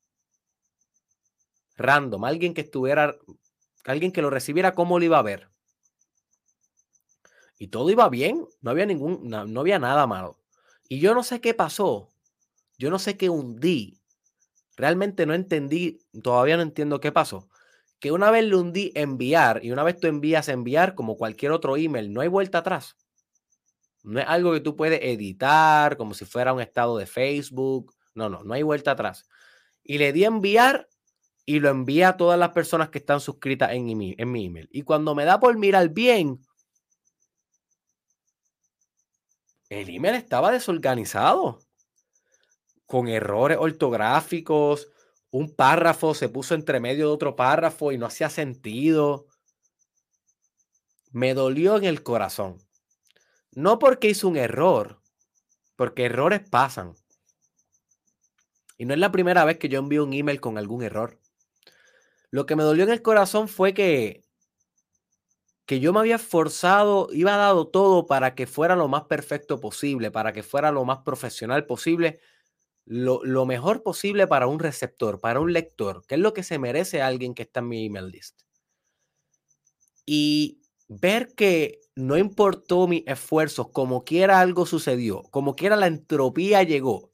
random, alguien que estuviera, alguien que lo recibiera, cómo lo iba a ver. Y todo iba bien, no había ningún, no, había nada malo. Y yo no sé qué pasó, yo no sé qué hundí, realmente no entendí, todavía no entiendo qué pasó. Que una vez le hundí enviar y una vez tú envías enviar como cualquier otro email, no hay vuelta atrás. No es algo que tú puedes editar como si fuera un estado de Facebook. No, no, no hay vuelta atrás. Y le di enviar y lo envía a todas las personas que están suscritas en mi, en mi email. Y cuando me da por mirar bien, el email estaba desorganizado, con errores ortográficos, un párrafo se puso entre medio de otro párrafo y no hacía sentido. Me dolió en el corazón. No porque hice un error, porque errores pasan. Y no es la primera vez que yo envío un email con algún error. Lo que me dolió en el corazón fue que, que yo me había esforzado, iba dado todo para que fuera lo más perfecto posible, para que fuera lo más profesional posible, lo, lo mejor posible para un receptor, para un lector, que es lo que se merece alguien que está en mi email list. Y ver que no importó mis esfuerzos, como quiera algo sucedió, como quiera la entropía llegó,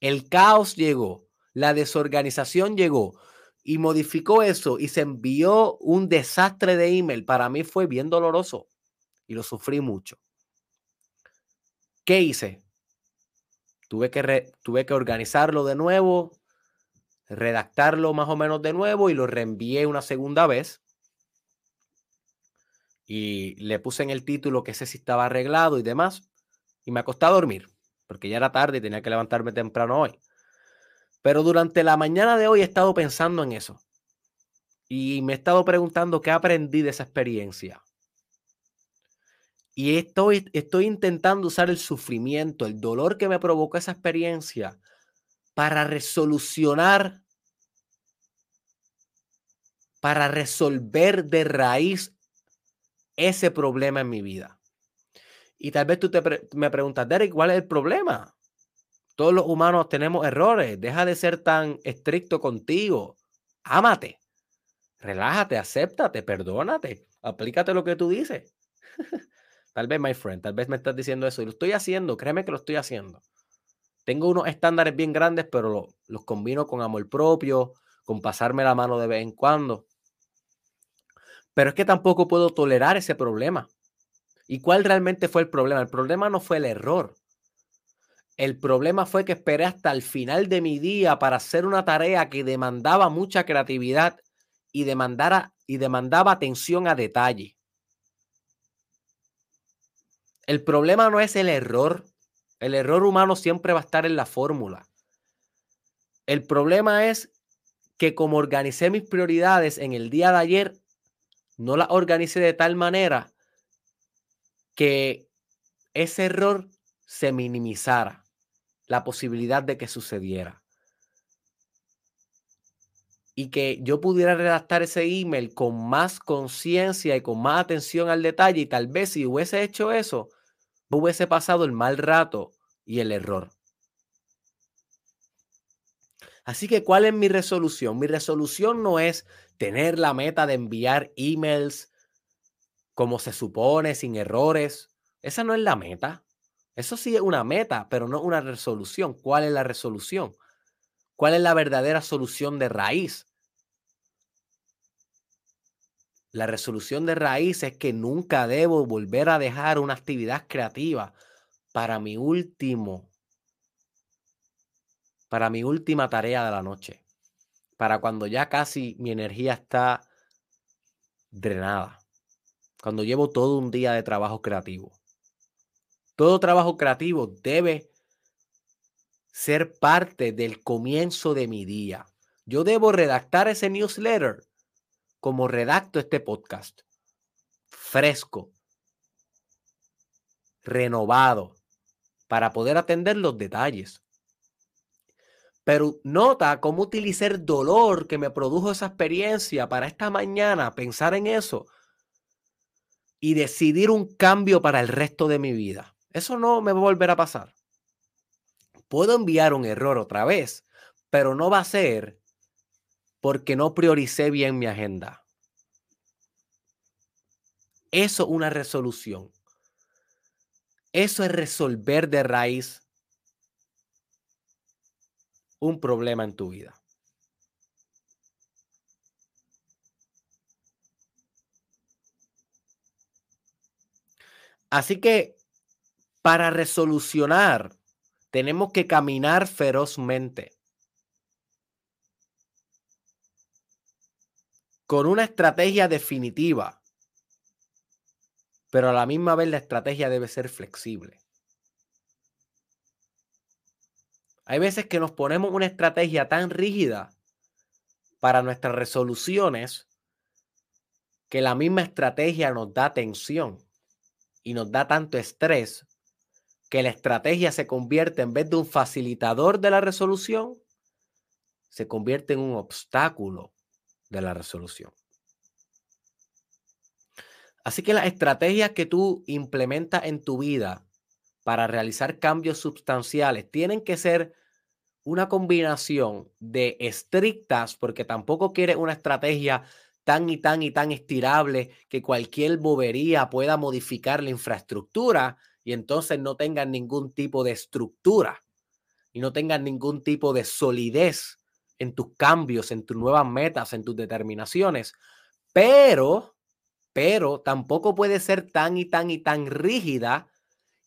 el caos llegó, la desorganización llegó y modificó eso y se envió un desastre de email, para mí fue bien doloroso y lo sufrí mucho. ¿Qué hice? Tuve que, tuve que organizarlo de nuevo, redactarlo más o menos de nuevo y lo reenvié una segunda vez. Y le puse en el título que ese sí estaba arreglado y demás. Y me acosté a dormir, porque ya era tarde y tenía que levantarme temprano hoy. Pero durante la mañana de hoy he estado pensando en eso. Y me he estado preguntando qué aprendí de esa experiencia. Y estoy, estoy intentando usar el sufrimiento, el dolor que me provocó esa experiencia para resolucionar, para resolver de raíz ese problema en mi vida. Y tal vez tú te me preguntas, Derek, ¿cuál es el problema? Todos los humanos tenemos errores. Deja de ser tan estricto contigo. Ámate. Relájate, acéptate, perdónate. Aplícate lo que tú dices. (laughs) tal vez, my friend, tal vez me estás diciendo eso. Y lo estoy haciendo, créeme que lo estoy haciendo. Tengo unos estándares bien grandes, pero los combino con amor propio, con pasarme la mano de vez en cuando. Pero es que tampoco puedo tolerar ese problema. ¿Y cuál realmente fue el problema? El problema no fue el error. El problema fue que esperé hasta el final de mi día para hacer una tarea que demandaba mucha creatividad y, demandara, y demandaba atención a detalle. El problema no es el error. El error humano siempre va a estar en la fórmula. El problema es que como organicé mis prioridades en el día de ayer, no las organicé de tal manera que ese error se minimizara la posibilidad de que sucediera. Y que yo pudiera redactar ese email con más conciencia y con más atención al detalle. Y tal vez si hubiese hecho eso, hubiese pasado el mal rato y el error. Así que, ¿cuál es mi resolución? Mi resolución no es tener la meta de enviar emails como se supone, sin errores. Esa no es la meta. Eso sí es una meta, pero no una resolución. ¿Cuál es la resolución? ¿Cuál es la verdadera solución de raíz? La resolución de raíz es que nunca debo volver a dejar una actividad creativa para mi último, para mi última tarea de la noche, para cuando ya casi mi energía está drenada, cuando llevo todo un día de trabajo creativo. Todo trabajo creativo debe ser parte del comienzo de mi día. Yo debo redactar ese newsletter como redacto este podcast. Fresco, renovado, para poder atender los detalles. Pero nota cómo utilicé el dolor que me produjo esa experiencia para esta mañana, pensar en eso y decidir un cambio para el resto de mi vida. Eso no me va a volver a pasar. Puedo enviar un error otra vez, pero no va a ser porque no prioricé bien mi agenda. Eso es una resolución. Eso es resolver de raíz un problema en tu vida. Así que para resolucionar, tenemos que caminar ferozmente. Con una estrategia definitiva. Pero a la misma vez la estrategia debe ser flexible. Hay veces que nos ponemos una estrategia tan rígida para nuestras resoluciones que la misma estrategia nos da tensión y nos da tanto estrés que la estrategia se convierte en vez de un facilitador de la resolución, se convierte en un obstáculo de la resolución. Así que las estrategias que tú implementas en tu vida para realizar cambios sustanciales tienen que ser una combinación de estrictas, porque tampoco quieres una estrategia tan y tan y tan estirable que cualquier bobería pueda modificar la infraestructura, y entonces no tengan ningún tipo de estructura y no tengan ningún tipo de solidez en tus cambios, en tus nuevas metas, en tus determinaciones, pero, pero tampoco puede ser tan y tan y tan rígida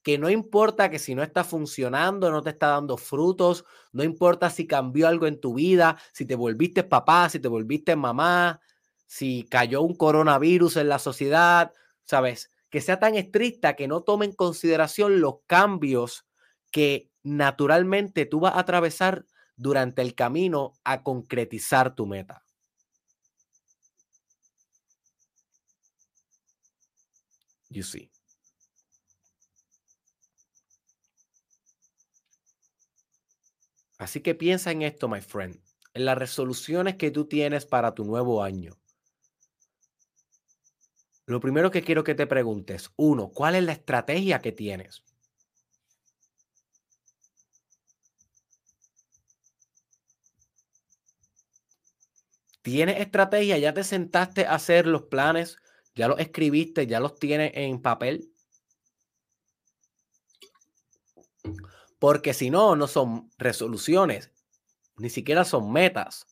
que no importa que si no está funcionando, no te está dando frutos, no importa si cambió algo en tu vida, si te volviste papá, si te volviste mamá, si cayó un coronavirus en la sociedad, ¿sabes? Que sea tan estricta que no tome en consideración los cambios que naturalmente tú vas a atravesar durante el camino a concretizar tu meta. You see. Así que piensa en esto, my friend, en las resoluciones que tú tienes para tu nuevo año. Lo primero que quiero que te preguntes, uno, ¿cuál es la estrategia que tienes? ¿Tienes estrategia? ¿Ya te sentaste a hacer los planes? ¿Ya los escribiste? ¿Ya los tienes en papel? Porque si no, no son resoluciones, ni siquiera son metas,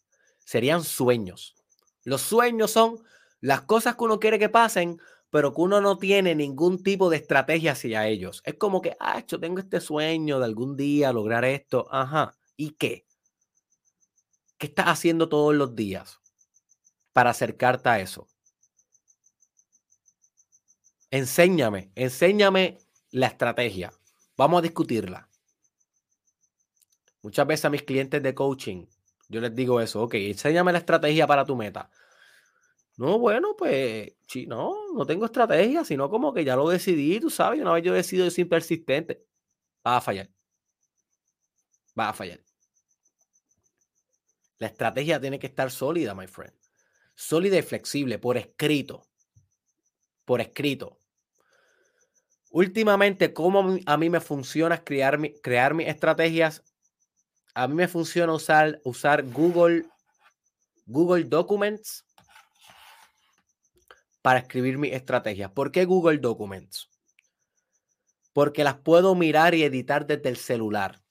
serían sueños. Los sueños son las cosas que uno quiere que pasen, pero que uno no tiene ningún tipo de estrategia hacia ellos. Es como que, ah, yo tengo este sueño de algún día lograr esto. Ajá. ¿Y qué? ¿Qué estás haciendo todos los días para acercarte a eso? Enséñame, enséñame la estrategia. Vamos a discutirla. Muchas veces a mis clientes de coaching, yo les digo eso, ok, enséñame la estrategia para tu meta. No, bueno, pues, sí, no, no tengo estrategia, sino como que ya lo decidí, tú sabes, una vez yo decido ser persistente, va a fallar. Va a fallar. La estrategia tiene que estar sólida, my friend. Sólida y flexible, por escrito. Por escrito. Últimamente, ¿cómo a mí me funciona crear, crear mis estrategias? A mí me funciona usar, usar Google, Google Documents para escribir mis estrategias. ¿Por qué Google Documents? Porque las puedo mirar y editar desde el celular.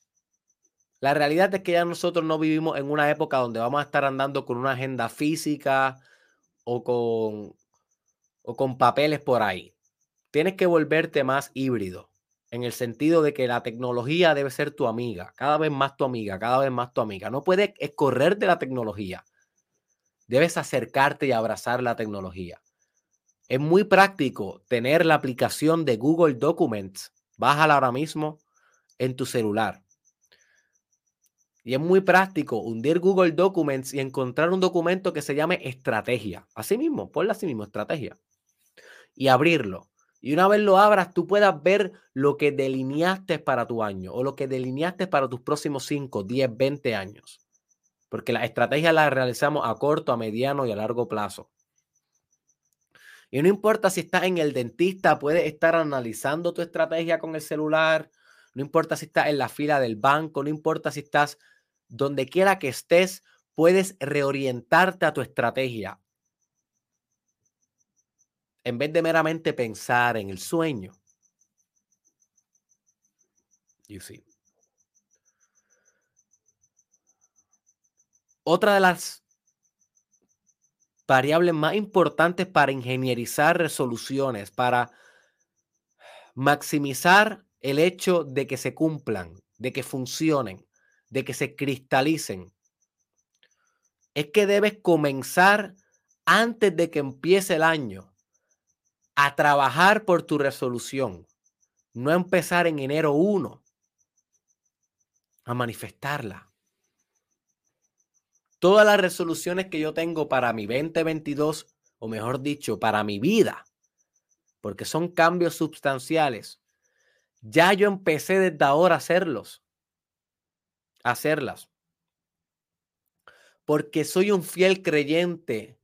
La realidad es que ya nosotros no vivimos en una época donde vamos a estar andando con una agenda física o con, o con papeles por ahí. Tienes que volverte más híbrido, en el sentido de que la tecnología debe ser tu amiga, cada vez más tu amiga, cada vez más tu amiga. No puedes correr de la tecnología. Debes acercarte y abrazar la tecnología. Es muy práctico tener la aplicación de Google Documents. Bájala ahora mismo en tu celular. Y es muy práctico hundir Google Documents y encontrar un documento que se llame estrategia. Así mismo, ponle así mismo, estrategia. Y abrirlo. Y una vez lo abras, tú puedas ver lo que delineaste para tu año o lo que delineaste para tus próximos 5, 10, 20 años. Porque la estrategia la realizamos a corto, a mediano y a largo plazo. Y no importa si estás en el dentista, puedes estar analizando tu estrategia con el celular. No importa si estás en la fila del banco, no importa si estás donde quiera que estés, puedes reorientarte a tu estrategia. En vez de meramente pensar en el sueño. You see. Otra de las variables más importantes para ingenierizar resoluciones, para maximizar el hecho de que se cumplan, de que funcionen, de que se cristalicen, es que debes comenzar antes de que empiece el año a trabajar por tu resolución, no empezar en enero 1 a manifestarla. Todas las resoluciones que yo tengo para mi 2022, o mejor dicho, para mi vida, porque son cambios sustanciales, ya yo empecé desde ahora a hacerlos hacerlas. Porque soy un fiel creyente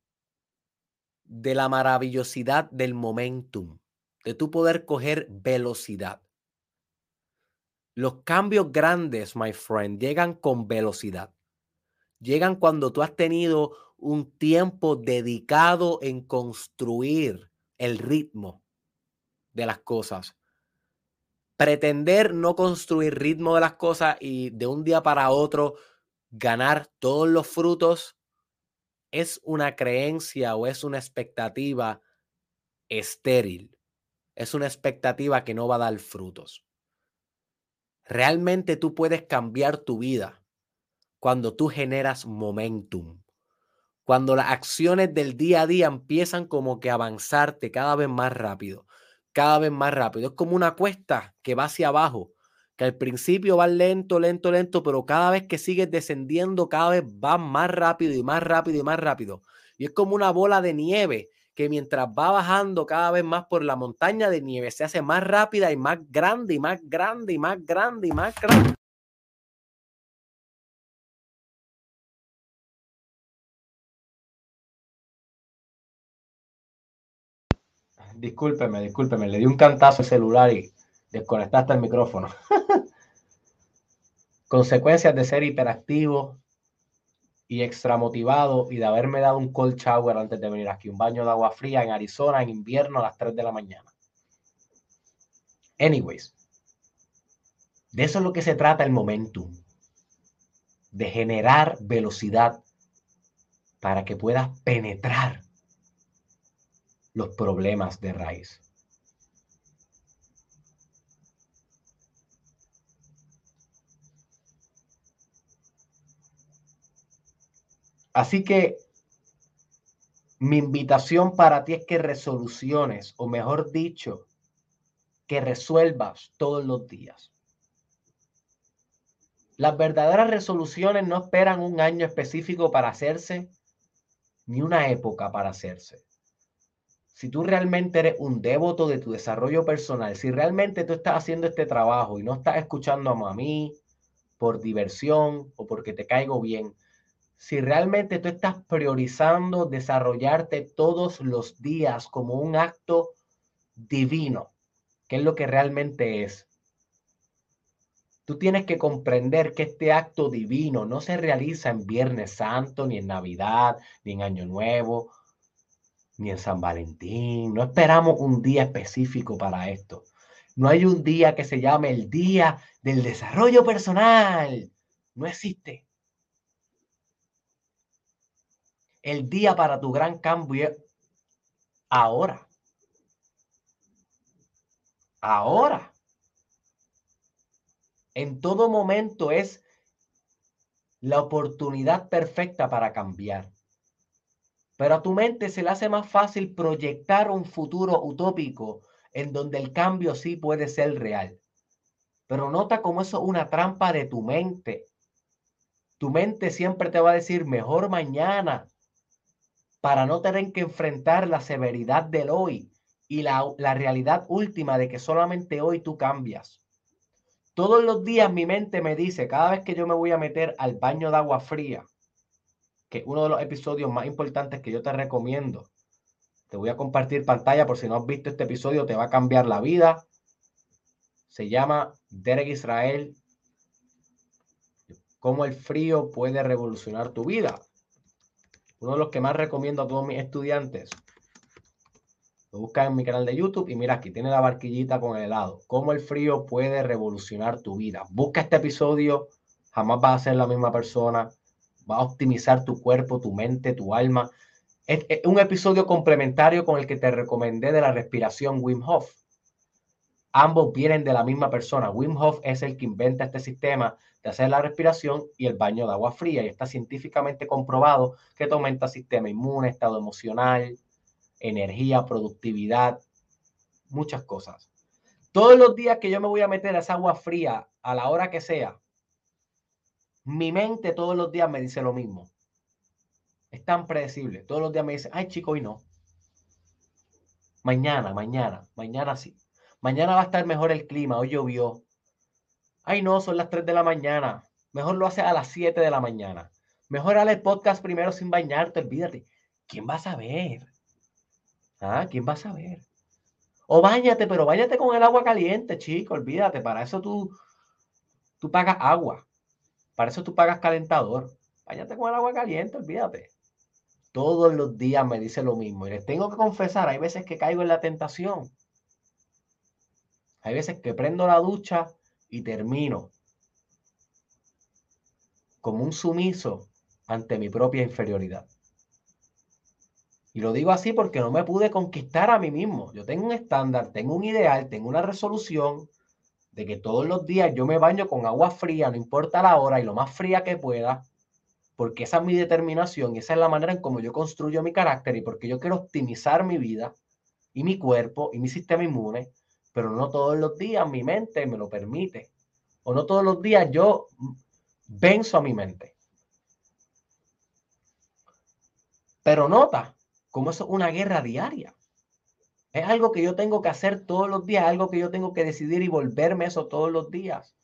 de la maravillosidad del momentum, de tu poder coger velocidad. Los cambios grandes, my friend, llegan con velocidad. Llegan cuando tú has tenido un tiempo dedicado en construir el ritmo de las cosas pretender no construir ritmo de las cosas y de un día para otro ganar todos los frutos es una creencia o es una expectativa estéril. Es una expectativa que no va a dar frutos. Realmente tú puedes cambiar tu vida cuando tú generas momentum. Cuando las acciones del día a día empiezan como que avanzarte cada vez más rápido, cada vez más rápido. Es como una cuesta que va hacia abajo, que al principio va lento, lento, lento, pero cada vez que sigues descendiendo, cada vez va más rápido y más rápido y más rápido. Y es como una bola de nieve que mientras va bajando cada vez más por la montaña de nieve, se hace más rápida y más grande y más grande y más grande y más grande. Discúlpeme, discúlpeme, le di un cantazo al celular y desconectaste el micrófono. (laughs) Consecuencias de ser hiperactivo y extramotivado y de haberme dado un cold shower antes de venir aquí, un baño de agua fría en Arizona en invierno a las 3 de la mañana. Anyways, de eso es lo que se trata el momentum, de generar velocidad para que puedas penetrar los problemas de raíz. Así que mi invitación para ti es que resoluciones, o mejor dicho, que resuelvas todos los días. Las verdaderas resoluciones no esperan un año específico para hacerse, ni una época para hacerse. Si tú realmente eres un devoto de tu desarrollo personal, si realmente tú estás haciendo este trabajo y no estás escuchando a mí por diversión o porque te caigo bien, si realmente tú estás priorizando desarrollarte todos los días como un acto divino, que es lo que realmente es. Tú tienes que comprender que este acto divino no se realiza en Viernes Santo, ni en Navidad, ni en Año Nuevo, ni en San Valentín. No esperamos un día específico para esto. No hay un día que se llame el Día del Desarrollo Personal. No existe. El día para tu gran cambio es ahora. Ahora. En todo momento es la oportunidad perfecta para cambiar. Pero a tu mente se le hace más fácil proyectar un futuro utópico en donde el cambio sí puede ser real. Pero nota cómo eso es una trampa de tu mente. Tu mente siempre te va a decir mejor mañana, para no tener que enfrentar la severidad del hoy y la, realidad última de que solamente hoy tú cambias. Todos los días mi mente me dice, cada vez que yo me voy a meter al baño de agua fría, que uno de los episodios más importantes que yo te recomiendo, te voy a compartir pantalla por si no has visto este episodio, te va a cambiar la vida. Se llama Derek Israel, cómo el frío puede revolucionar tu vida uno de los que más recomiendo a todos mis estudiantes. Lo buscas en mi canal de YouTube y mira aquí tiene la barquillita con el helado. Cómo el frío puede revolucionar tu vida. Busca este episodio, jamás vas a ser la misma persona. Va a optimizar tu cuerpo, tu mente, tu alma. Es, un episodio complementario con el que te recomendé de la respiración Wim Hof. Ambos vienen de la misma persona. Wim Hof es el que inventa este sistema de hacer la respiración y el baño de agua fría. Y está científicamente comprobado que te aumenta el sistema inmune, estado emocional, energía, productividad, muchas cosas. Todos los días que yo me voy a meter a esa agua fría, a la hora que sea, mi mente todos los días me dice lo mismo. Es tan predecible. Todos los días me dice, ay chico, hoy no. Mañana, mañana, mañana sí. Mañana va a estar mejor el clima, hoy llovió. Ay, no, son las 3 de la mañana. Mejor lo hace a las 7 de la mañana. Mejor haz el podcast primero sin bañarte, olvídate. ¿Quién va a saber? ¿Ah? ¿Quién va a saber? O bañate, pero bañate con el agua caliente, chico, olvídate. Para eso tú, tú pagas agua. Para eso tú pagas calentador. Bañate con el agua caliente, olvídate. Todos los días me dice lo mismo. Y les tengo que confesar, hay veces que caigo en la tentación. Hay veces que prendo la ducha y termino. como un sumiso ante mi propia inferioridad. Y lo digo así porque no me pude conquistar a mí mismo. Yo tengo un estándar, tengo un ideal, tengo una resolución de que todos los días yo me baño con agua fría, no importa la hora y lo más fría que pueda, porque esa es mi determinación y esa es la manera en cómo yo construyo mi carácter y porque yo quiero optimizar mi vida y mi cuerpo y mi sistema inmune, pero no todos los días mi mente me lo permite. O no todos los días yo venzo a mi mente. Pero nota cómo es una guerra diaria. Es algo que yo tengo que hacer todos los días, algo que yo tengo que decidir y volverme eso todos los días.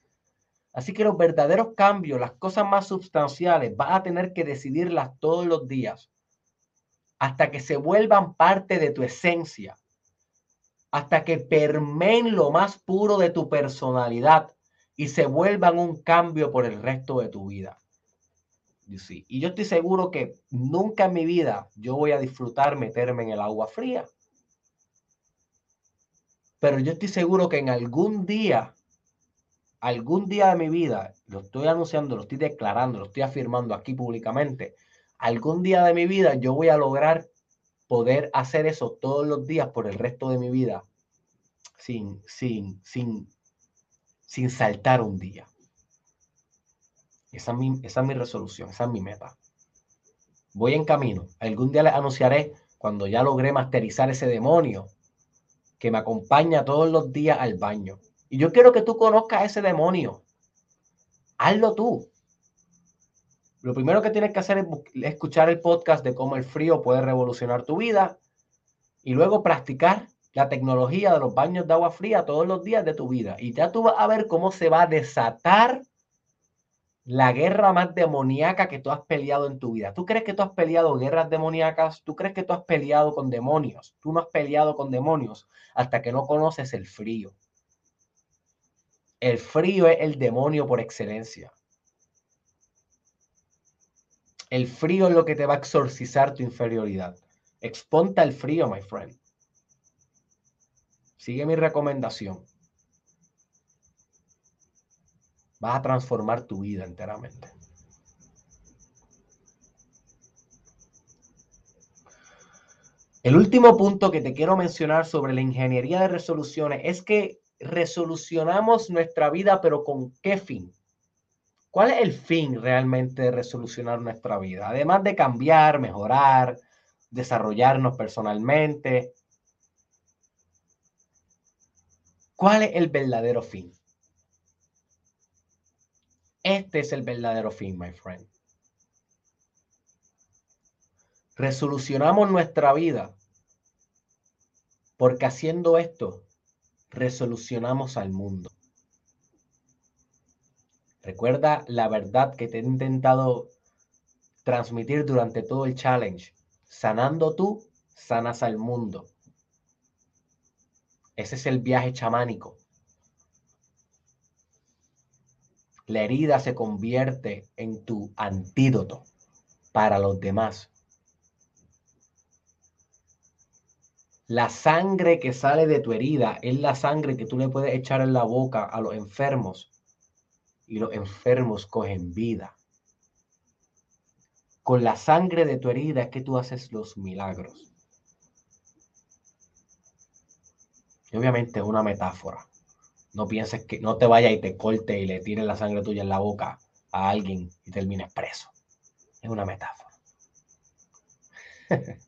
Así que los verdaderos cambios, las cosas más sustanciales, vas a tener que decidirlas todos los días hasta que se vuelvan parte de tu esencia, hasta que permeen lo más puro de tu personalidad y se vuelvan un cambio por el resto de tu vida. Y yo estoy seguro que nunca en mi vida yo voy a disfrutar meterme en el agua fría. Pero yo estoy seguro que en algún día, algún día de mi vida, lo estoy anunciando, lo estoy declarando, lo estoy afirmando aquí públicamente, algún día de mi vida yo voy a lograr poder hacer eso todos los días por el resto de mi vida sin, sin, sin, sin saltar un día. Esa es, mi, esa es mi resolución, esa es mi meta. Voy en camino. Algún día les anunciaré cuando ya logré masterizar ese demonio que me acompaña todos los días al baño. Y yo quiero que tú conozcas a ese demonio. Hazlo tú. Lo primero que tienes que hacer es escuchar el podcast de cómo el frío puede revolucionar tu vida y luego practicar la tecnología de los baños de agua fría todos los días de tu vida. Y ya tú vas a ver cómo se va a desatar la guerra más demoníaca que tú has peleado en tu vida. ¿Tú crees que tú has peleado guerras demoníacas? ¿Tú crees que tú has peleado con demonios? Tú no has peleado con demonios hasta que no conoces el frío. El frío es el demonio por excelencia. El frío es lo que te va a exorcizar tu inferioridad. Exponta el frío, my friend. Sigue mi recomendación. Vas a transformar tu vida enteramente. El último punto que te quiero mencionar sobre la ingeniería de resoluciones es que resolucionamos nuestra vida, pero ¿con qué fin? ¿Cuál es el fin realmente de resolucionar nuestra vida? Además de cambiar, mejorar, desarrollarnos personalmente. ¿Cuál es el verdadero fin? Este es el verdadero fin, my friend. Resolucionamos nuestra vida porque haciendo esto, resolucionamos al mundo. Recuerda la verdad que te he intentado transmitir durante todo el challenge. Sanando tú, sanas al mundo. Ese es el viaje chamánico. La herida se convierte en tu antídoto para los demás. La sangre que sale de tu herida es la sangre que tú le puedes echar en la boca a los enfermos y los enfermos cogen vida. Con la sangre de tu herida es que tú haces los milagros. Y obviamente es una metáfora. No pienses que no te vaya y te corte y le tire la sangre tuya en la boca a alguien y termines preso. Es una metáfora. (laughs)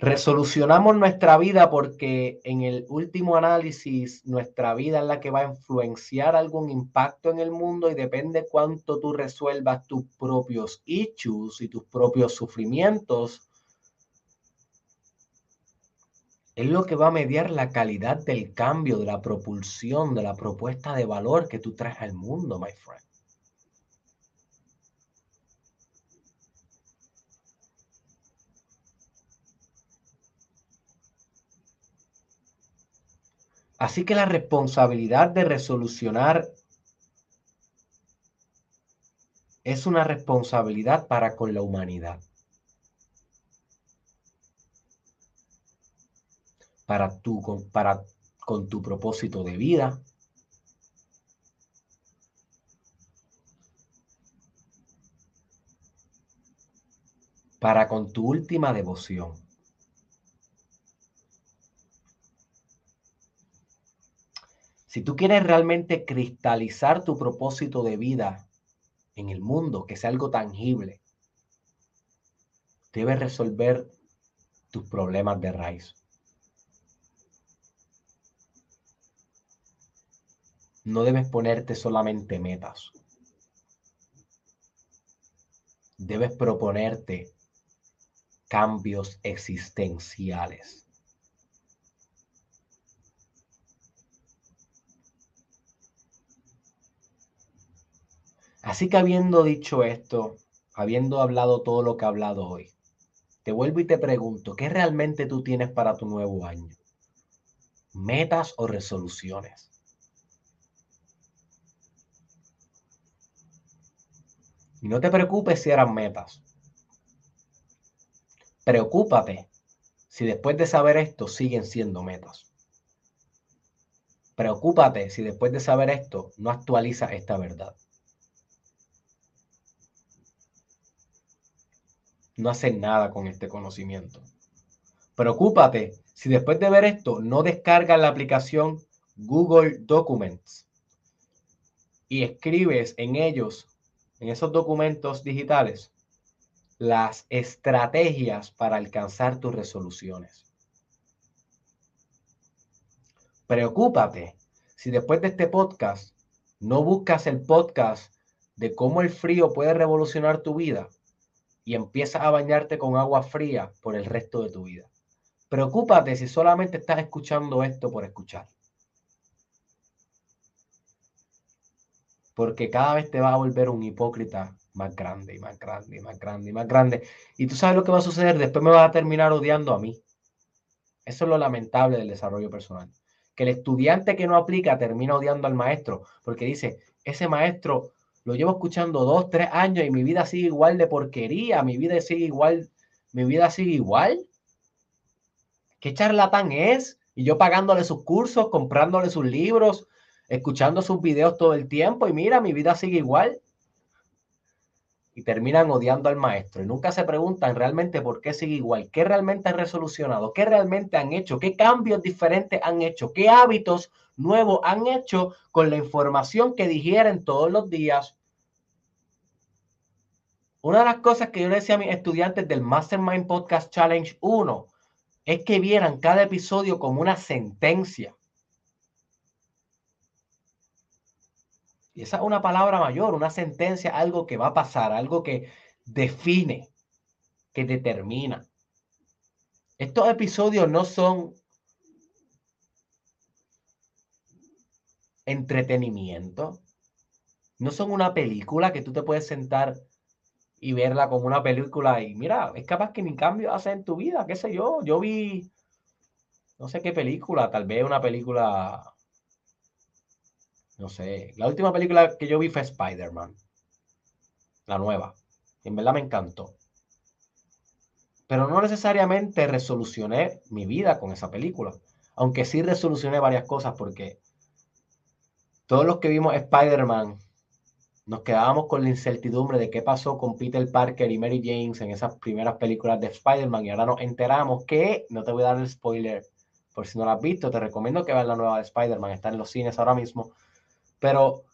Resolucionamos nuestra vida porque en el último análisis nuestra vida es la que va a influenciar algún impacto en el mundo y depende cuánto tú resuelvas tus propios issues y tus propios sufrimientos es lo que va a mediar la calidad del cambio, de la propulsión, de la propuesta de valor que tú traes al mundo, my friend. Así que la responsabilidad de resolucionar es una responsabilidad para con la humanidad. para tu, con, para, con tu propósito de vida. para con tu última devoción. Si tú quieres realmente cristalizar tu propósito de vida en el mundo, que sea algo tangible, debes resolver tus problemas de raíz. No debes ponerte solamente metas. Debes proponerte cambios existenciales. Así que habiendo dicho esto, habiendo hablado todo lo que he hablado hoy, te vuelvo y te pregunto, ¿qué realmente tú tienes para tu nuevo año? ¿Metas o resoluciones? Y no te preocupes si eran metas. Preocúpate si después de saber esto siguen siendo metas. Preocúpate si después de saber esto no actualiza esta verdad. no hacen nada con este conocimiento. Preocúpate si después de ver esto no descargas la aplicación Google Documents y escribes en ellos, en esos documentos digitales, las estrategias para alcanzar tus resoluciones. Preocúpate si después de este podcast no buscas el podcast de cómo el frío puede revolucionar tu vida y empiezas a bañarte con agua fría por el resto de tu vida. Preocúpate si solamente estás escuchando esto por escuchar. Porque cada vez te va a volver un hipócrita más grande y más grande y más grande y más grande. Y tú sabes lo que va a suceder, después me vas a terminar odiando a mí. Eso es lo lamentable del desarrollo personal. Que el estudiante que no aplica termina odiando al maestro porque dice, ese maestro lo llevo escuchando dos, tres años y mi vida sigue igual de porquería, mi vida sigue igual, mi vida sigue igual. ¿Qué charlatán es? Y yo pagándole sus cursos, comprándole sus libros, escuchando sus videos todo el tiempo y mira, mi vida sigue igual. Y terminan odiando al maestro y nunca se preguntan realmente por qué sigue igual, qué realmente han resolucionado, qué realmente han hecho, qué cambios diferentes han hecho, qué hábitos nuevos han hecho con la información que digieren todos los días una de las cosas que yo le decía a mis estudiantes del Mastermind Podcast Challenge 1 es que vieran cada episodio como una sentencia. Y esa es una palabra mayor, una sentencia, algo que va a pasar, algo que define, que determina. Estos episodios no son entretenimiento, no son una película que tú te puedes sentar y verla como una película y mira, es capaz que ni cambio hace en tu vida, qué sé yo, yo vi, no sé qué película, tal vez una película, no sé, la última película que yo vi fue Spider-Man, la nueva, en verdad me encantó. Pero no necesariamente resolucioné mi vida con esa película, aunque sí resolucioné varias cosas porque todos los que vimos Spider-Man nos quedábamos con la incertidumbre de qué pasó con Peter Parker y Mary Jane en esas primeras películas de Spider-Man y ahora nos enteramos que, no te voy a dar el spoiler por si no la has visto, te recomiendo que veas la nueva de Spider-Man, está en los cines ahora mismo, pero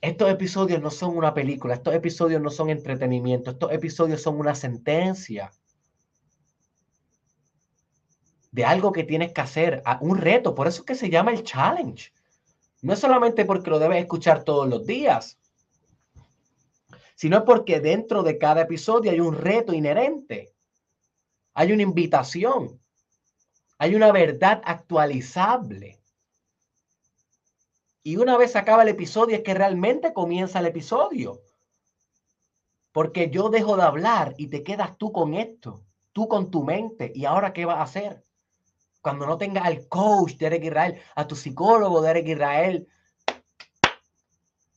estos episodios no son una película, estos episodios no son entretenimiento, estos episodios son una sentencia de algo que tienes que hacer, un reto, por eso es que se llama el challenge. No es solamente porque lo debes escuchar todos los días, sino porque dentro de cada episodio hay un reto inherente, hay una invitación, hay una verdad actualizable. Y una vez acaba el episodio es que realmente comienza el episodio. Porque yo dejo de hablar y te quedas tú con esto, tú con tu mente. ¿Y ahora qué vas a hacer? cuando no tengas al coach de Eric Israel, a tu psicólogo de Eric Israel,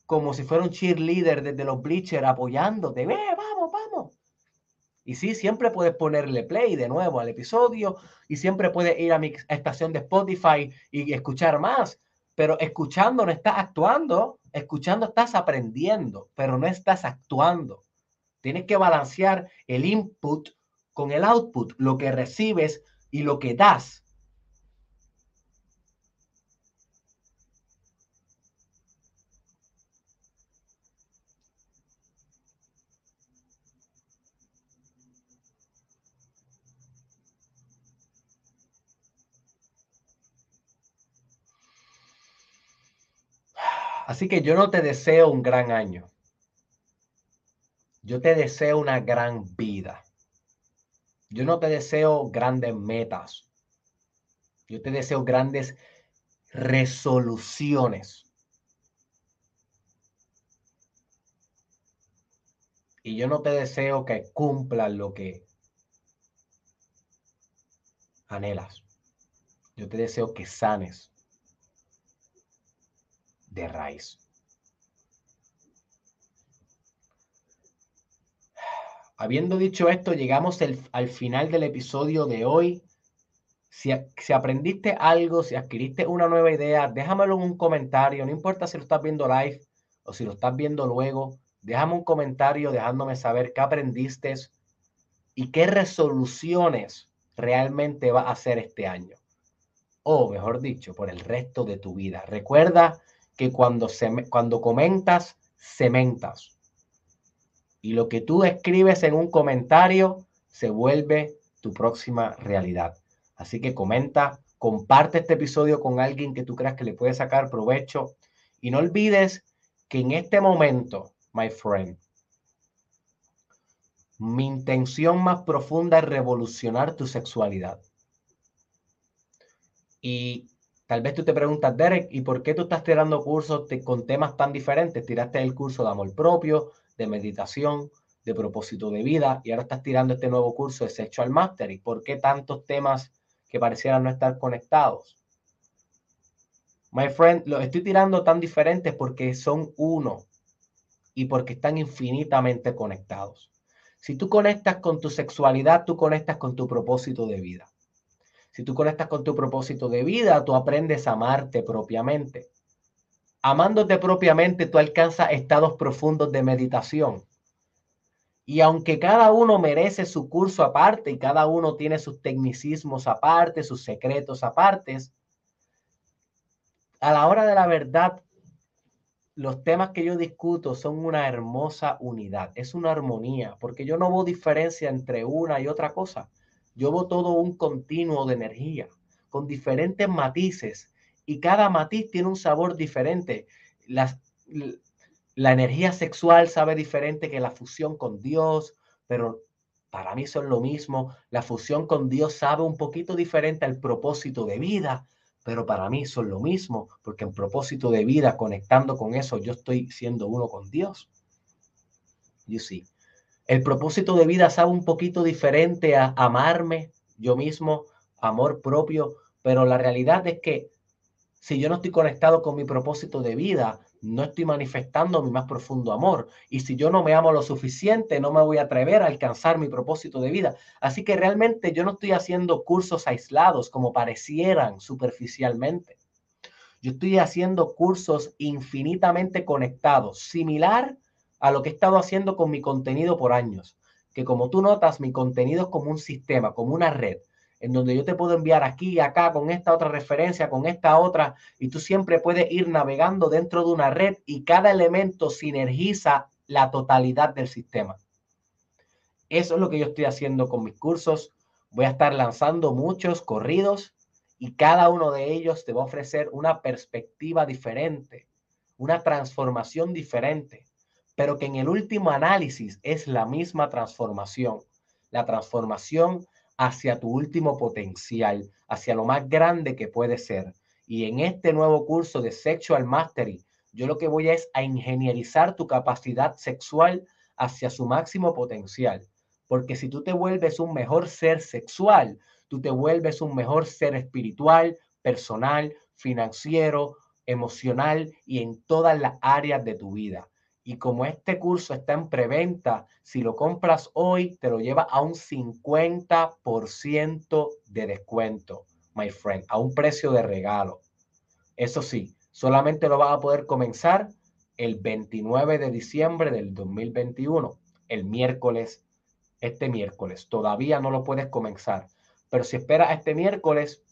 como si fuera un cheerleader desde los bleachers apoyándote, ve, vamos, vamos. Y sí, siempre puedes ponerle play de nuevo al episodio y siempre puedes ir a mi estación de Spotify y escuchar más. Pero escuchando no estás actuando, escuchando estás aprendiendo, pero no estás actuando. Tienes que balancear el input con el output, lo que recibes y lo que das. Así que yo no te deseo un gran año. Yo te deseo una gran vida. Yo no te deseo grandes metas. Yo te deseo grandes resoluciones. Y yo no te deseo que cumplas lo que anhelas. Yo te deseo que sanes de raíz. Habiendo dicho esto, llegamos al final del episodio de hoy. Si, si, aprendiste algo, si adquiriste una nueva idea, déjamelo en un comentario. No importa si lo estás viendo live o si lo estás viendo luego. Déjame un comentario dejándome saber qué aprendiste y qué resoluciones realmente va a hacer este año. O mejor dicho, por el resto de tu vida. Recuerda que cuando, se, cuando comentas, cementas. Y lo que tú escribes en un comentario se vuelve tu próxima realidad. Así que comenta, comparte este episodio con alguien que tú creas que le puede sacar provecho. Y no olvides que en este momento, my friend, mi intención más profunda es revolucionar tu sexualidad. Y Tal vez tú te preguntas, Derek, ¿y por qué tú estás tirando cursos con temas tan diferentes? Tiraste el curso de amor propio, de meditación, de propósito de vida y ahora estás tirando este nuevo curso de Sexual Mastery. ¿Por qué tantos temas que parecieran no estar conectados? My friend, los estoy tirando tan diferentes porque son uno y porque están infinitamente conectados. Si tú conectas con tu sexualidad, tú conectas con tu propósito de vida. Si tú conectas con tu propósito de vida, tú aprendes a amarte propiamente. Amándote propiamente, tú alcanzas estados profundos de meditación. Y aunque cada uno merece su curso aparte y cada uno tiene sus tecnicismos aparte, sus secretos apartes, a la hora de la verdad, los temas que yo discuto son una hermosa unidad, es una armonía, porque yo no veo diferencia entre una y otra cosa. Yo veo todo un continuo de energía con diferentes matices y cada matiz tiene un sabor diferente. la energía sexual sabe diferente que la fusión con Dios, pero para mí son lo mismo. La fusión con Dios sabe un poquito diferente al propósito de vida, pero para mí son lo mismo, porque en propósito de vida, conectando con eso, yo estoy siendo uno con Dios. You see. El propósito de vida sabe un poquito diferente a amarme yo mismo, amor propio, pero la realidad es que si yo no estoy conectado con mi propósito de vida, no estoy manifestando mi más profundo amor. Y si yo no me amo lo suficiente, no me voy a atrever a alcanzar mi propósito de vida. Así que realmente yo no estoy haciendo cursos aislados como parecieran superficialmente. Yo estoy haciendo cursos infinitamente conectados, similar a lo que he estado haciendo con mi contenido por años. Que como tú notas, mi contenido es como un sistema, como una red, en donde yo te puedo enviar aquí y acá con esta otra referencia, con esta otra, y tú siempre puedes ir navegando dentro de una red y cada elemento sinergiza la totalidad del sistema. Eso es lo que yo estoy haciendo con mis cursos. Voy a estar lanzando muchos corridos y cada uno de ellos te va a ofrecer una perspectiva diferente, una transformación diferente pero que en el último análisis es la misma transformación, la transformación hacia tu último potencial, hacia lo más grande que puede ser. Y en este nuevo curso de Sexual Mastery, yo lo que voy es a ingenierizar tu capacidad sexual hacia su máximo potencial. Porque si tú te vuelves un mejor ser sexual, tú te vuelves un mejor ser espiritual, personal, financiero, emocional y en todas las áreas de tu vida. Y como este curso está en preventa, si lo compras hoy, te lo lleva a un 50% de descuento, my friend, a un precio de regalo. Eso sí, solamente lo vas a poder comenzar el 29 de diciembre del 2021. el miércoles, este miércoles. Todavía no lo puedes comenzar, pero si esperas este miércoles,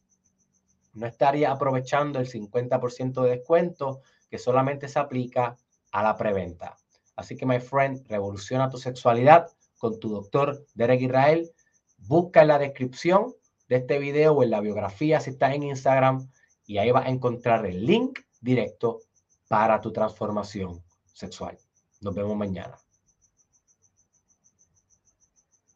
no estaría aprovechando el 50% de descuento que solamente se aplica a la preventa. Así que, my friend, revoluciona tu sexualidad con tu doctor Derek Israel. Busca en la descripción de este video o en la biografía si estás en Instagram y ahí vas a encontrar el link directo para tu transformación sexual. Nos vemos mañana.